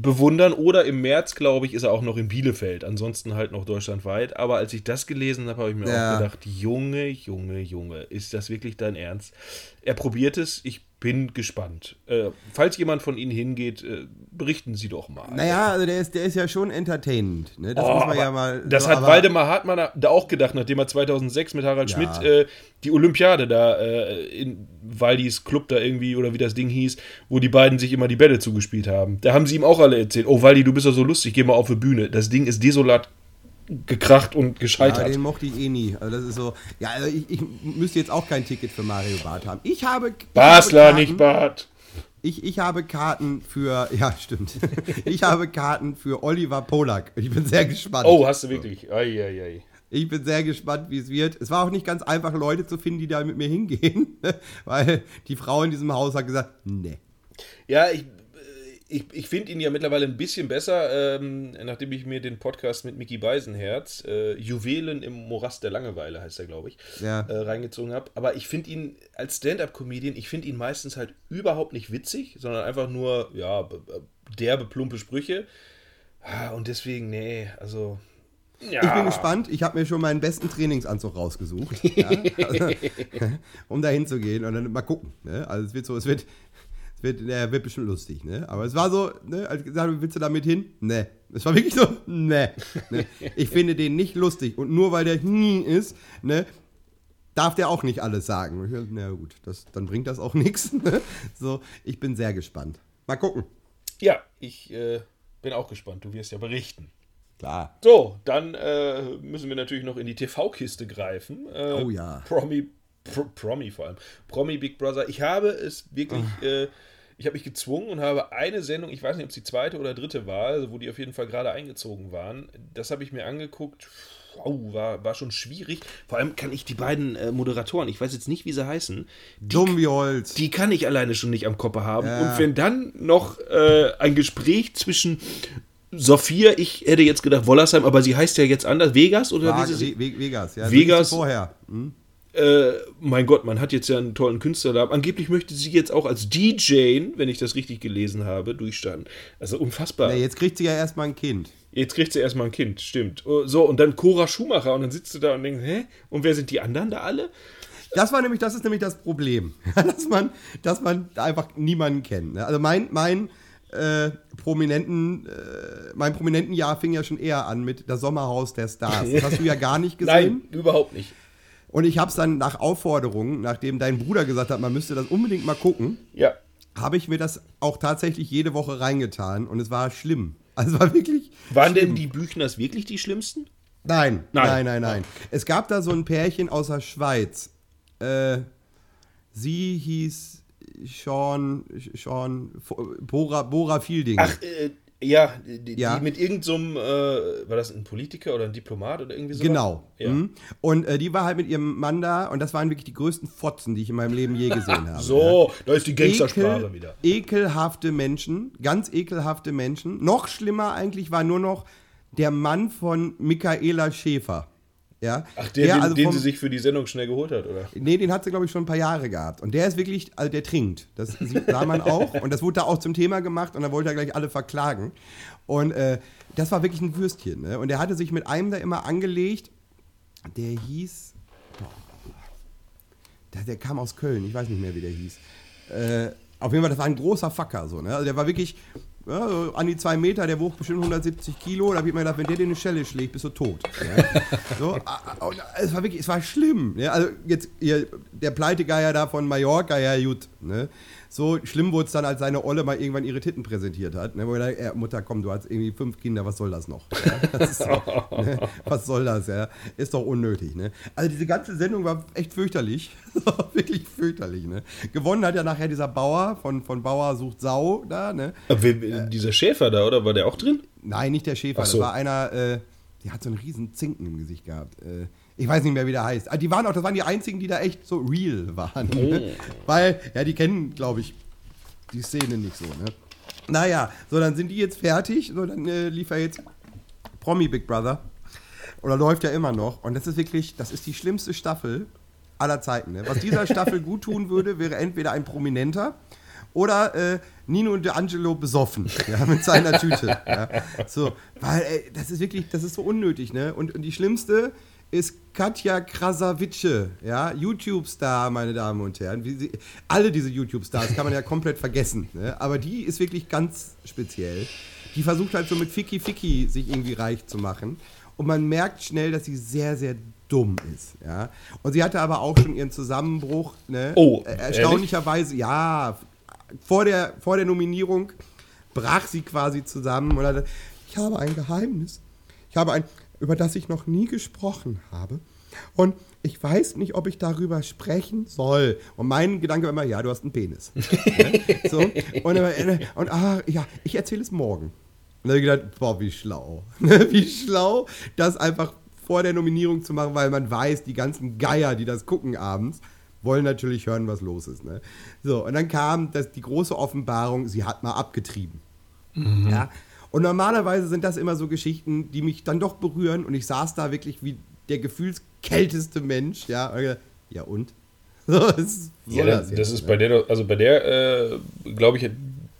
bewundern. Oder im März, glaube ich, ist er auch noch in Bielefeld. Ansonsten halt noch deutschlandweit. Aber als ich das gelesen habe, habe ich mir Ja. auch gedacht, Junge, Junge, Junge, ist das wirklich dein Ernst? Er probiert es, ich bin gespannt. Äh, falls jemand von Ihnen hingeht, äh, berichten Sie doch mal. Naja, also der ist, der ist ja schon entertainend. Ne? Das Oh, muss man ja mal. das so, hat Waldemar Hartmann da auch gedacht, nachdem er 2006 mit Harald Ja. Schmidt äh, die Olympiade da äh, in Waldis Club da irgendwie oder wie das Ding hieß, wo die beiden sich immer die Bälle zugespielt haben. Da haben sie ihm auch alle erzählt, oh Waldi, du bist doch so lustig, geh mal auf die Bühne. Das Ding ist desolat gekracht und Ja, gescheitert. den mochte ich eh nie. Also das ist so. Ja, also ich, ich müsste jetzt auch kein Ticket für Mario Barth haben. Ich habe. Ich Basler, habe nicht Bart. Ich, ich habe Karten für. Ja, stimmt. Ich habe Karten für Oliver Polak. Ich bin sehr gespannt. Oh, hast du wirklich? Ei, ei, ei. Ich bin sehr gespannt, wie es wird. Es war auch nicht ganz einfach, Leute zu finden, die da mit mir hingehen, weil die Frau in diesem Haus hat gesagt, nee. Ja, ich, ich, ich finde ihn ja mittlerweile ein bisschen besser, ähm, nachdem ich mir den Podcast mit Mickey Beisenherz, äh, Juwelen im Morast der Langeweile heißt er, glaube ich, Ja. äh, reingezogen habe. Aber ich finde ihn als Stand-Up-Comedian, ich finde ihn meistens halt überhaupt nicht witzig, sondern einfach nur, ja, derbe, plumpe Sprüche. Ah, Und deswegen, nee, also Ich bin gespannt. Ich habe mir schon meinen besten Trainingsanzug rausgesucht, ja, also, um da hinzugehen und dann mal gucken. Ne? Also es wird so, es wird, wird, ja, wird bestimmt lustig. Ne? Aber es war so, ne, als ich gesagt habe, willst du damit hin? Ne. Es war wirklich so, ne. ne. Ich finde den nicht lustig und nur weil der nie ist, ne, darf der auch nicht alles sagen. Ich, Na gut, das, dann bringt das auch nichts. Ne? So, ich bin sehr gespannt. Mal gucken. Ja, ich äh, bin auch gespannt. Du wirst ja berichten. Klar. So, dann äh, müssen wir natürlich noch in die TV-Kiste greifen. Äh, Oh ja. Promi, Pro, Promi vor allem. Promi Big Brother. Ich habe es wirklich, äh, ich habe mich gezwungen und habe eine Sendung, ich weiß nicht, ob es die zweite oder dritte war, also wo die auf jeden Fall gerade eingezogen waren. Das habe ich mir angeguckt. Wow, war, war schon schwierig. Vor allem kann ich die beiden äh, Moderatoren, ich weiß jetzt nicht, wie sie heißen, Dumm wie Holz. die kann ich alleine schon nicht am Kopf haben. Ja. Und wenn dann noch äh, ein Gespräch zwischen Sophia, ich hätte jetzt gedacht Wollersheim, aber sie heißt ja jetzt anders, Vegas oder War, Ve Vegas, ja. Vegas. vorher. Hm? Äh, mein Gott, man hat jetzt ja einen tollen Künstler da. Angeblich möchte sie jetzt auch als DJ, wenn ich das richtig gelesen habe, durchstarten. Also unfassbar. Ja, jetzt kriegt sie ja erstmal ein Kind. Jetzt kriegt sie erstmal ein Kind, stimmt. Oh, So, und dann Cora Schumacher und dann sitzt du da und denkst, hä? Und wer sind die anderen da alle? Das war nämlich, das ist nämlich das Problem, dass man, dass man einfach niemanden kennt. Ne? Also mein, mein äh, Prominenten, äh, mein Prominentenjahr fing ja schon eher an mit das Sommerhaus der Stars. Das hast du ja gar nicht gesehen. Nein, überhaupt nicht. Und ich habe es dann nach Aufforderung, nachdem dein Bruder gesagt hat, man müsste das unbedingt mal gucken, Ja. habe ich mir das auch tatsächlich jede Woche reingetan und es war schlimm. Also war wirklich. Waren schlimm. denn die Büchners wirklich die schlimmsten? Nein, Nein. nein, nein, nein, Es gab da so ein Pärchen aus der Schweiz. Äh, sie hieß Sean, Sean Bora, Bora Fielding. Ach, äh, ja, die, Ja. die mit irgendeinem, äh, war das ein Politiker oder ein Diplomat oder irgendwie so? Genau. Ja. Mhm. Und äh, die war halt mit ihrem Mann da und das waren wirklich die größten Fotzen, die ich in meinem Leben je gesehen habe. So, da ist die Gangstersprache Ekel, wieder. Ekelhafte Menschen, ganz ekelhafte Menschen. Noch schlimmer eigentlich war nur noch der Mann von Michaela Schäfer. Ja? Ach, der, den, also den vom- sie sich für die Sendung schnell geholt hat, oder? Nee, den hat sie, glaube ich, schon ein paar Jahre gehabt. Und der ist wirklich, also der trinkt. Das sah man auch. Und das wurde da auch zum Thema gemacht und da wollte er gleich alle verklagen. Und äh, das war wirklich ein Würstchen. Ne? Und der hatte sich mit einem da immer angelegt. Der hieß. Der, der kam aus Köln, ich weiß nicht mehr, wie der hieß. Äh, auf jeden Fall, das war ein großer Facker. So, ne? Also der war wirklich ja, an die zwei Meter, der wog bestimmt 170 Kilo. Da habe ich mir gedacht, wenn der dir eine Schelle schlägt, bist du tot. Ja? So, ah, und es war wirklich, es war schlimm. Ja? Also jetzt hier, der Pleitegeier da von Mallorca, ja gut. Ne? So schlimm wurde es dann, als seine Olle mal irgendwann ihre Titten präsentiert hat. Ne? Wo er dachte, äh, Mutter, komm, du hast irgendwie fünf Kinder, was soll das noch? Ja? Das so, ne? Was soll das, ja? Ist doch unnötig, ne? Also diese ganze Sendung war echt fürchterlich. wirklich fürchterlich, ne? Gewonnen hat ja nachher dieser Bauer von, von Bauer sucht Sau da, ne? Aber wer- dieser Schäfer da, oder? War der auch drin? Nein, nicht der Schäfer. So. Das war einer, äh, der hat so einen riesen Zinken im Gesicht gehabt. Äh, ich weiß nicht mehr, wie der heißt. Ah, Die waren auch, das waren die einzigen, die da echt so real waren. Ne? Weil, ja, die kennen, glaube ich, die Szene nicht so, ne? Naja, so, dann sind die jetzt fertig. So, dann äh, lief er jetzt Promi Big Brother. Oder läuft ja immer noch. Und das ist wirklich, das ist die schlimmste Staffel aller Zeiten. Ne? Was dieser Staffel gut tun würde, wäre entweder ein Prominenter oder äh, Nino und Angelo besoffen, ja, mit seiner Tüte. Ja. So, weil, ey, das ist wirklich, das ist so unnötig, ne? Und, und die schlimmste ist Katja Krasavice, ja, YouTube-Star, meine Damen und Herren. Wie sie, alle diese YouTube-Stars kann man ja komplett vergessen, ne? Aber die ist wirklich ganz speziell. Die versucht halt so mit Ficky Ficky sich irgendwie reich zu machen. Und man merkt schnell, dass sie sehr, sehr dumm ist, ja. Und sie hatte aber auch schon ihren Zusammenbruch, ne? Oh, Äh, erstaunlicherweise, ja, vor der, vor der Nominierung brach sie quasi zusammen und hatte, ich habe ein Geheimnis. Ich habe ein, über das ich noch nie gesprochen habe. Und ich weiß nicht, ob ich darüber sprechen soll. Und mein Gedanke war immer, ja, du hast einen Penis. Ne? so, und, äh, und ah, ja, ich erzähle es morgen. Und da habe ich gedacht, boah, wie schlau. Ne, wie schlau, das einfach vor der Nominierung zu machen, weil man weiß, die ganzen Geier, die das gucken abends, wollen natürlich hören, was los ist. Ne? So, und dann kam das, die große Offenbarung, sie hat mal abgetrieben. Ja? Und normalerweise sind das immer so Geschichten, die mich dann doch berühren und ich saß da wirklich wie der gefühlskälteste Mensch. Ja, und ja und? So, was soll Ja, das, das ist ne? bei der, also bei der, äh, glaube ich,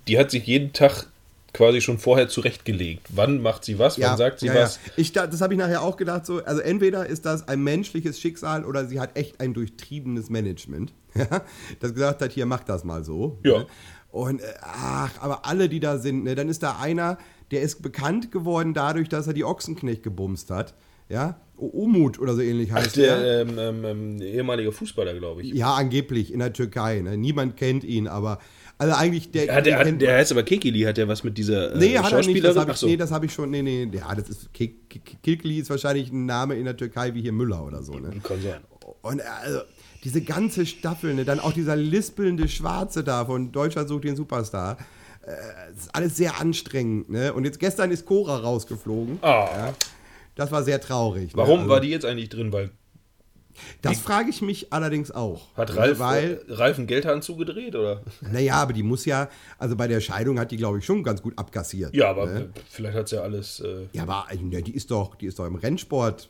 die hat sich jeden Tag quasi schon vorher zurechtgelegt. Wann macht sie was, wann sagt sie ja, was. Ja. Ich, da- das habe ich nachher auch gedacht. So, also entweder ist das ein menschliches Schicksal oder sie hat echt ein durchtriebenes Management, ja, das gesagt hat, hier mach das mal so. Ja. Ne? Und äh, ach, aber alle, die da sind, ne, dann ist da einer, der ist bekannt geworden dadurch, dass er die Ochsenknecht gebumst hat. Ja, Umut oder so ähnlich Ach, heißt der. der ähm, ähm, ähm, ehemalige Fußballer, glaube ich. Ja, angeblich in der Türkei. Ne? Niemand kennt ihn, aber also eigentlich der. Hat der, hat, der heißt aber Kekili, hat der was mit dieser äh, Nee, hat er nicht. Das habe Ach ich, so. nee, das hab ich schon. Nee, nee. Ja, das ist Kilkli ist wahrscheinlich ein Name in der Türkei wie hier Müller oder so. Ne? Kann sein. Und also, diese ganze Staffel, ne? dann auch dieser lispelnde Schwarze da von Deutschland sucht den Superstar. Äh, das ist alles sehr anstrengend. Ne? Und jetzt gestern ist Cora rausgeflogen. Ah, Das war sehr traurig. Ne? warum Also, war die jetzt eigentlich drin? Weil Das frage ich mich allerdings auch. hat Ne? Ralf, Weil, Ralf einen Geldhahn zugedreht, oder? naja, aber die muss ja, also bei der Scheidung hat die, glaube ich, schon ganz gut abkassiert. Ja, aber Ne? vielleicht hat sie ja alles. Äh, Ja, aber äh, die ist doch, die ist doch im Rennsport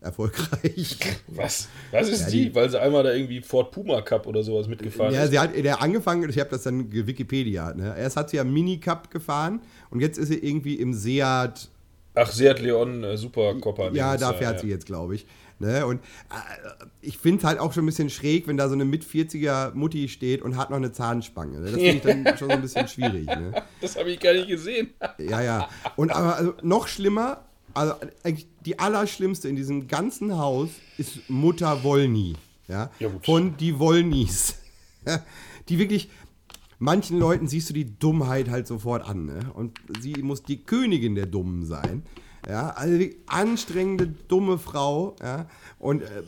erfolgreich. was? Was ist Ja, die? die- Weil sie einmal da irgendwie Ford Puma Cup oder sowas mitgefahren Ja, ist. sie hat der angefangen, ich habe das dann Wikipedia, ne? Erst hat sie ja Minicup gefahren und jetzt ist sie irgendwie im Seat, Ach, Seat Leon äh, Supercopper. ja, Dings da da, fährt ja. sie jetzt, glaube ich. Ne? Und äh, ich finde es halt auch schon ein bisschen schräg, wenn da so eine mit 40er Mutti steht und hat noch eine Zahnspange. Ne? Das finde ich dann schon so ein bisschen schwierig. Ne? Das habe ich gar nicht gesehen. Ja, ja. Und aber also, noch schlimmer, also eigentlich die allerschlimmste in diesem ganzen Haus ist Mutter Wollny. Ja, Ja, von die Wollnys. die wirklich, manchen Leuten siehst du die Dummheit halt sofort an. Ne? Und sie muss die Königin der Dummen sein. Ja, also die anstrengende, dumme Frau. Ja? Und äh,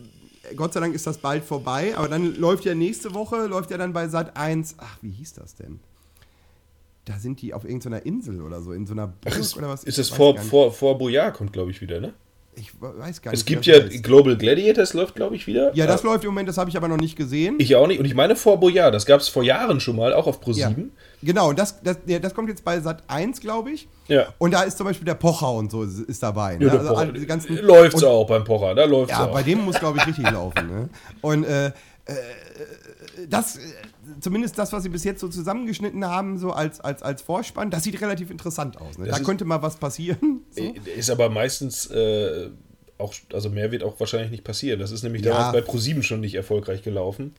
Gott sei Dank ist das bald vorbei. Aber dann läuft ja nächste Woche, läuft ja dann bei Sat 1, ach, wie hieß das denn? Da sind die auf irgendeiner Insel oder so, in so einer Burg Ach, ist, oder was? ist das vor, vor, vor Boyard kommt, glaube ich, wieder, ne? Ich weiß gar nicht. Es gibt ja heißt. Global Gladiators, läuft, glaube ich, wieder. Ja, das Äh, läuft im Moment, das habe ich aber noch nicht gesehen. Ich auch nicht. Und ich meine vor Boyard. Das gab es vor Jahren schon mal, auch auf ja. Pro7. Genau, und das, das, ja, das kommt jetzt bei Sat 1, glaube ich. Ja. Und da ist zum Beispiel der Pocher und so ist, ist dabei. Ne? Ja, Also diese ganzen, läuft's und, auch beim Pocher, da läuft's Ja, auch. bei dem muss, glaube ich, richtig laufen. Ne? Und äh, äh, das, äh, zumindest das, was sie bis jetzt so zusammengeschnitten haben, so als, als, als Vorspann, das sieht relativ interessant aus. Ne? Da ist- könnte mal was passieren. So. Ist aber meistens äh, auch, also mehr wird auch wahrscheinlich nicht passieren. Das ist nämlich Ja. damals bei Pro7 schon nicht erfolgreich gelaufen.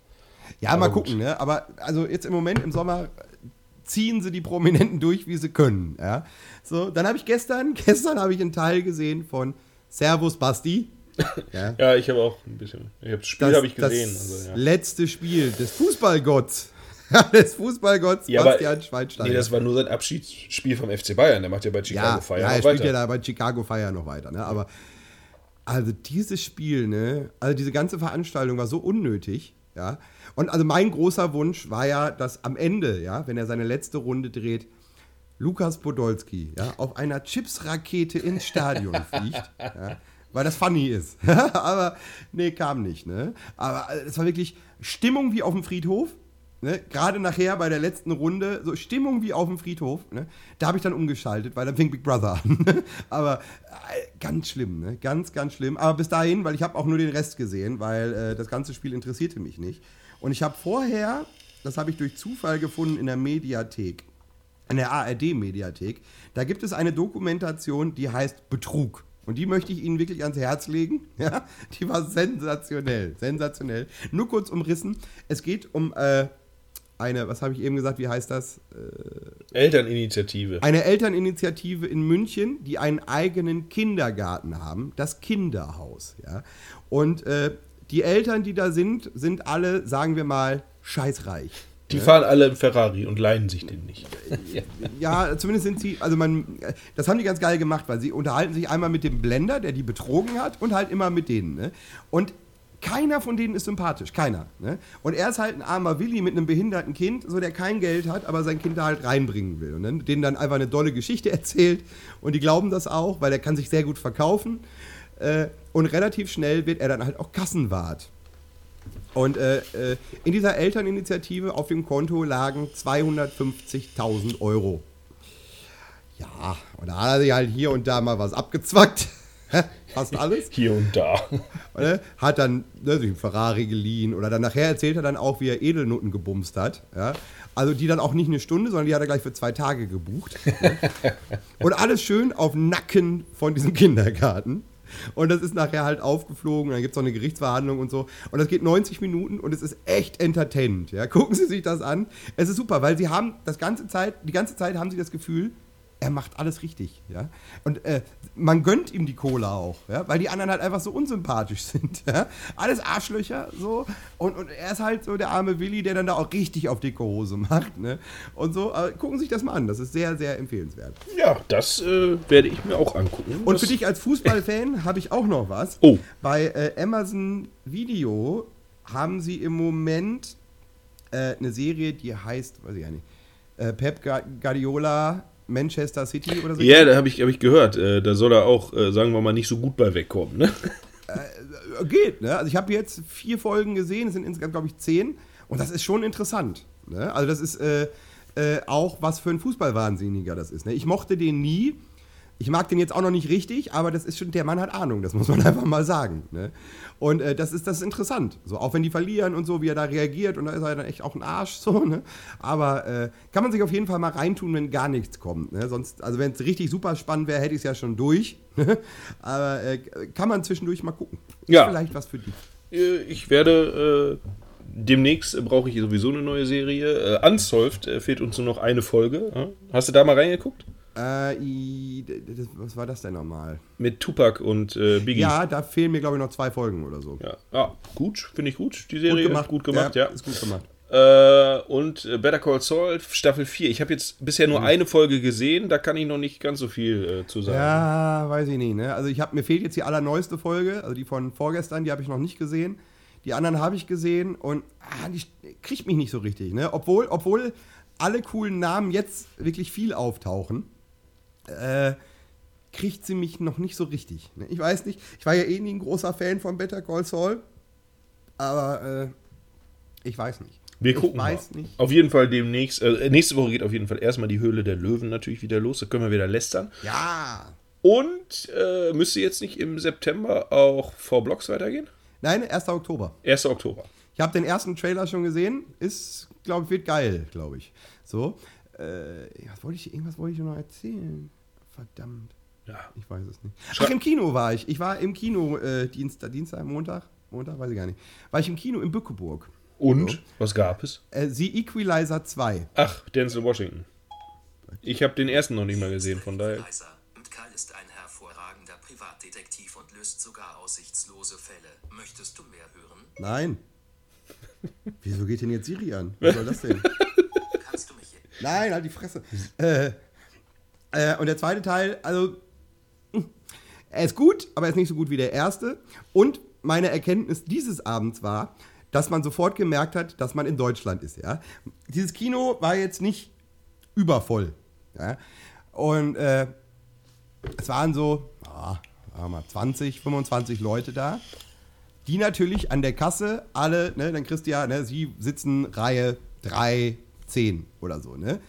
Ja, mal Aber gut. gucken, ne? Aber also jetzt im Moment im Sommer ziehen sie die Prominenten durch, wie sie können. Ja? So, dann habe ich gestern, gestern habe ich einen Teil gesehen von Servus Basti. Ja. Ja, ich habe auch ein bisschen. Ich hab das Spiel habe ich gesehen. Das Also, ja. letzte Spiel des Fußballgotts. des Fußballgotts Ja, aber, Bastian Schweinsteiger. nee, das war nur sein Abschiedsspiel vom FC Bayern. Der macht ja bei Chicago ja, Fire ja, noch er spielt weiter. ja da bei Chicago Fire noch weiter. Ne? Aber also dieses Spiel, ne, also diese ganze Veranstaltung war so unnötig, ja. Und also mein großer Wunsch war ja, dass am Ende, ja, wenn er seine letzte Runde dreht, Lukas Podolski, ja, auf einer Chipsrakete ins Stadion fliegt, ja, weil das funny ist. Aber nee, kam nicht, ne? Aber äh, es war wirklich Stimmung wie auf dem Friedhof. Ne, Gerade nachher bei der letzten Runde, so Stimmung wie auf dem Friedhof. Ne, da habe ich dann umgeschaltet, weil dann fing Big Brother an. Aber äh, ganz schlimm, ne? ganz, ganz schlimm. Aber bis dahin, weil ich habe auch nur den Rest gesehen, weil äh, das ganze Spiel interessierte mich nicht. Und ich habe vorher, das habe ich durch Zufall gefunden in der Mediathek, in der ARD-Mediathek, da gibt es eine Dokumentation, die heißt Betrug. Und die möchte ich Ihnen wirklich ans Herz legen. Ja, die war sensationell, sensationell. Nur kurz umrissen. Es geht um äh, eine, was habe ich eben gesagt, wie heißt das? Elterninitiative. Eine Elterninitiative in München, die einen eigenen Kindergarten haben, das Kinderhaus. Ja? Und äh, die Eltern, die da sind, sind alle, sagen wir mal, scheißreich. Die fahren alle im Ferrari und leihen sich den nicht. Ja, zumindest sind sie, also man, das haben die ganz geil gemacht, weil sie unterhalten sich einmal mit dem Blender, der die betrogen hat, und halt immer mit denen. Ne? Und keiner von denen ist sympathisch, keiner. Ne? Und er ist halt ein armer Willi mit einem behinderten Kind, so der kein Geld hat, aber sein Kind da halt reinbringen will. Und dann, denen dann einfach eine dolle Geschichte erzählt. Und die glauben das auch, weil er kann sich sehr gut verkaufen. Äh, und relativ schnell wird er dann halt auch Kassenwart. Und äh, äh, in dieser Elterninitiative auf dem Konto lagen 250.000 Euro. Ja, und da hat er sich halt hier und da mal was abgezwackt. fast alles. Hier und da. Ne? Hat dann ne, sich einen Ferrari geliehen oder dann nachher erzählt er dann auch, wie er Edelnutten gebumst hat. Ja? Also die dann auch nicht eine Stunde, sondern die hat er gleich für zwei Tage gebucht. Ne? Und alles schön auf Nacken von diesem Kindergarten. Und das ist nachher halt aufgeflogen, dann gibt es noch eine Gerichtsverhandlung und so. Und das geht 90 Minuten und es ist echt entertainend. Ja? Gucken Sie sich das an. Es ist super, weil Sie haben das ganze Zeit, die ganze Zeit haben Sie das Gefühl, er macht alles richtig. Ja? Und äh, man gönnt ihm die Cola auch, ja? weil die anderen halt einfach so unsympathisch sind. Ja? Alles Arschlöcher so. Und, und er ist halt so der arme Willi, der dann da auch richtig auf dicke Hose macht. Ne? Und so, aber gucken Sie sich das mal an. Das ist sehr, sehr empfehlenswert. Ja, das äh, werde ich mir auch angucken. Und für dich als Fußballfan habe ich auch noch was. Oh. Bei äh, Amazon Video haben sie im Moment äh, eine Serie, die heißt, weiß ich ja nicht, äh, Pep Gu- Guardiola Manchester City oder so. Ja, da habe ich, hab ich gehört. Äh, da soll er auch, äh, sagen wir mal, nicht so gut bei wegkommen. Ne? Äh, Geht, ne? Also ich habe jetzt vier Folgen gesehen, es sind insgesamt, glaube ich, zehn. Und das ist schon interessant. Ne? Also das ist äh, auch was für ein Fußballwahnsinniger das ist. Ne? Ich mochte den nie. Ich mag den jetzt auch noch nicht richtig, aber das ist schon, der Mann hat Ahnung, das muss man einfach mal sagen. Ne? Und äh, das, ist, das ist interessant. So, auch wenn die verlieren und so, wie er da reagiert, und da ist er dann echt auch ein Arsch. So, ne? Aber äh, kann man sich auf jeden Fall mal reintun, wenn gar nichts kommt. Ne? Sonst, also wenn es richtig super spannend wäre, hätte ich es ja schon durch. Ne? aber äh, kann man zwischendurch mal gucken. Ist Ja. vielleicht was für dich. Äh, ich werde äh, demnächst äh, brauche ich sowieso eine neue Serie. Unsolved fehlt uns nur noch eine Folge. Hast du da mal reingeguckt? Äh, i- d- d- was war das denn nochmal? Mit Tupac und äh, Biggie. Ja, da fehlen mir, glaube ich, noch zwei Folgen oder so. Ja, ja gut, finde ich gut. Die Serie gut gemacht, ja. Ist gut gemacht. Äh, und äh, Better Call Saul Staffel 4. Ich habe jetzt bisher Mhm. nur eine Folge gesehen, da kann ich noch nicht ganz so viel äh, zu sagen. Ja, weiß ich nicht. Ne? Also ich hab, mir fehlt jetzt die allerneueste Folge, also die von vorgestern, die habe ich noch nicht gesehen. Die anderen habe ich gesehen und ah, die kriegt mich nicht so richtig. Ne? Obwohl, obwohl alle coolen Namen jetzt wirklich viel auftauchen, äh, kriegt sie mich noch nicht so richtig. Ne? Ich weiß nicht, ich war ja eh nie ein großer Fan von Better Call Saul, aber äh, ich weiß nicht. Wir ich gucken weiß mal. nicht. Auf jeden Fall demnächst, äh, nächste Woche geht auf jeden Fall erstmal die Höhle der Löwen natürlich wieder los. Da können wir wieder lästern. Ja. Und äh, müsste jetzt nicht im September auch vor Blocks weitergehen? Nein, 1. Oktober. 1. Oktober. Ich habe den ersten Trailer schon gesehen. Ist, glaube ich, wird geil, glaube ich. So. Äh, was wollte ich, irgendwas wollte ich noch erzählen. Verdammt. Ja. Ich weiß es nicht. Ach, im Kino war ich. Ich war im Kino äh, Dienstag, Dienstag, Montag. Montag, weiß ich gar nicht. War ich im Kino in Bückeburg. Und? Was gab es? Äh, The Equalizer 2. Ach, Denzel Washington. Ich habe den ersten noch nicht mal gesehen, von daher. Und Karl ist ein hervorragender Privatdetektiv und löst sogar aussichtslose Fälle. Möchtest du mehr hören? Nein. Wieso geht denn jetzt Siri an? Was soll das denn? Nein, halt die Fresse. Äh, äh, und der zweite Teil, also, er ist gut, aber er ist nicht so gut wie der erste. Und meine Erkenntnis dieses Abends war, dass man sofort gemerkt hat, dass man in Deutschland ist. Ja? Dieses Kino war jetzt nicht übervoll. Ja? Und äh, es waren so, ah, mal, 20, 25 Leute da die natürlich an der Kasse alle, ne, dann ja, ne, sie sitzen Reihe 3, 10 oder so, ne?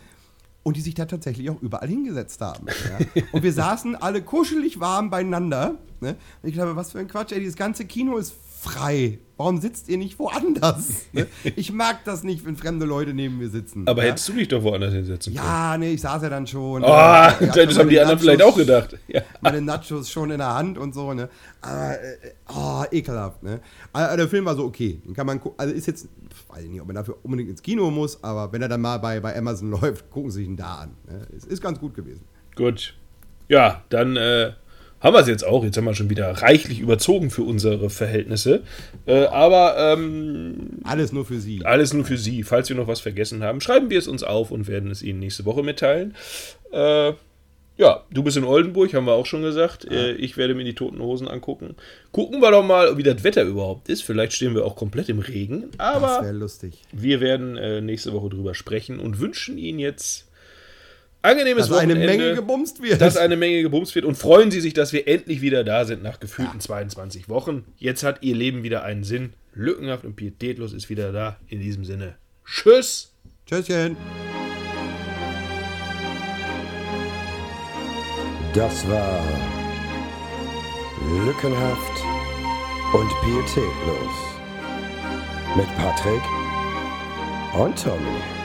Und die sich da tatsächlich auch überall hingesetzt haben. Ja? Und wir saßen alle kuschelig warm beieinander. Ne? Und ich glaube, was für ein Quatsch, ey, dieses ganze Kino ist frei. Warum sitzt ihr nicht woanders? Ne? Ich mag das nicht, wenn fremde Leute neben mir sitzen. Aber ja? hättest du dich doch woanders hinsetzen können. Ja, nee, ich saß ja dann schon. Oh, Ja, das haben die anderen vielleicht auch gedacht. Ja. meine Nachos schon in der Hand und so, ne? Aber, äh, oh, ekelhaft, ne? Aber der Film war so okay. Den kann man gucken. Also ist jetzt, weiß ich nicht, ob man dafür unbedingt ins Kino muss, aber wenn er dann mal bei, bei Amazon läuft, gucken Sie sich ihn da an. Ne? Es ist ganz gut gewesen. Gut. Ja, dann äh, haben wir es jetzt auch. Jetzt haben wir schon wieder reichlich überzogen für unsere Verhältnisse. Äh, aber ähm, Alles nur für Sie. alles nur für Sie. Falls wir noch was vergessen haben, schreiben wir es uns auf und werden es Ihnen nächste Woche mitteilen. Äh, ja, du bist in Oldenburg, haben wir auch schon gesagt. Äh, ich werde mir die Toten Hosen angucken. Gucken wir doch mal, wie das Wetter überhaupt ist. Vielleicht stehen wir auch komplett im Regen. Das Aber wäre lustig. wir werden äh, nächste Woche drüber sprechen und wünschen Ihnen jetzt angenehmes Dass eine Wochenende. Menge gebumst wird. dass eine Menge gebumst wird und freuen Sie sich, dass wir endlich wieder da sind nach gefühlten 22 Wochen. Jetzt hat Ihr Leben wieder einen Sinn. Lückenhaft und pietätlos ist wieder da. In diesem Sinne, tschüss. Tschüsschen. Das war Lückenhaft und pietätlos. Mit Patrick und Tommy.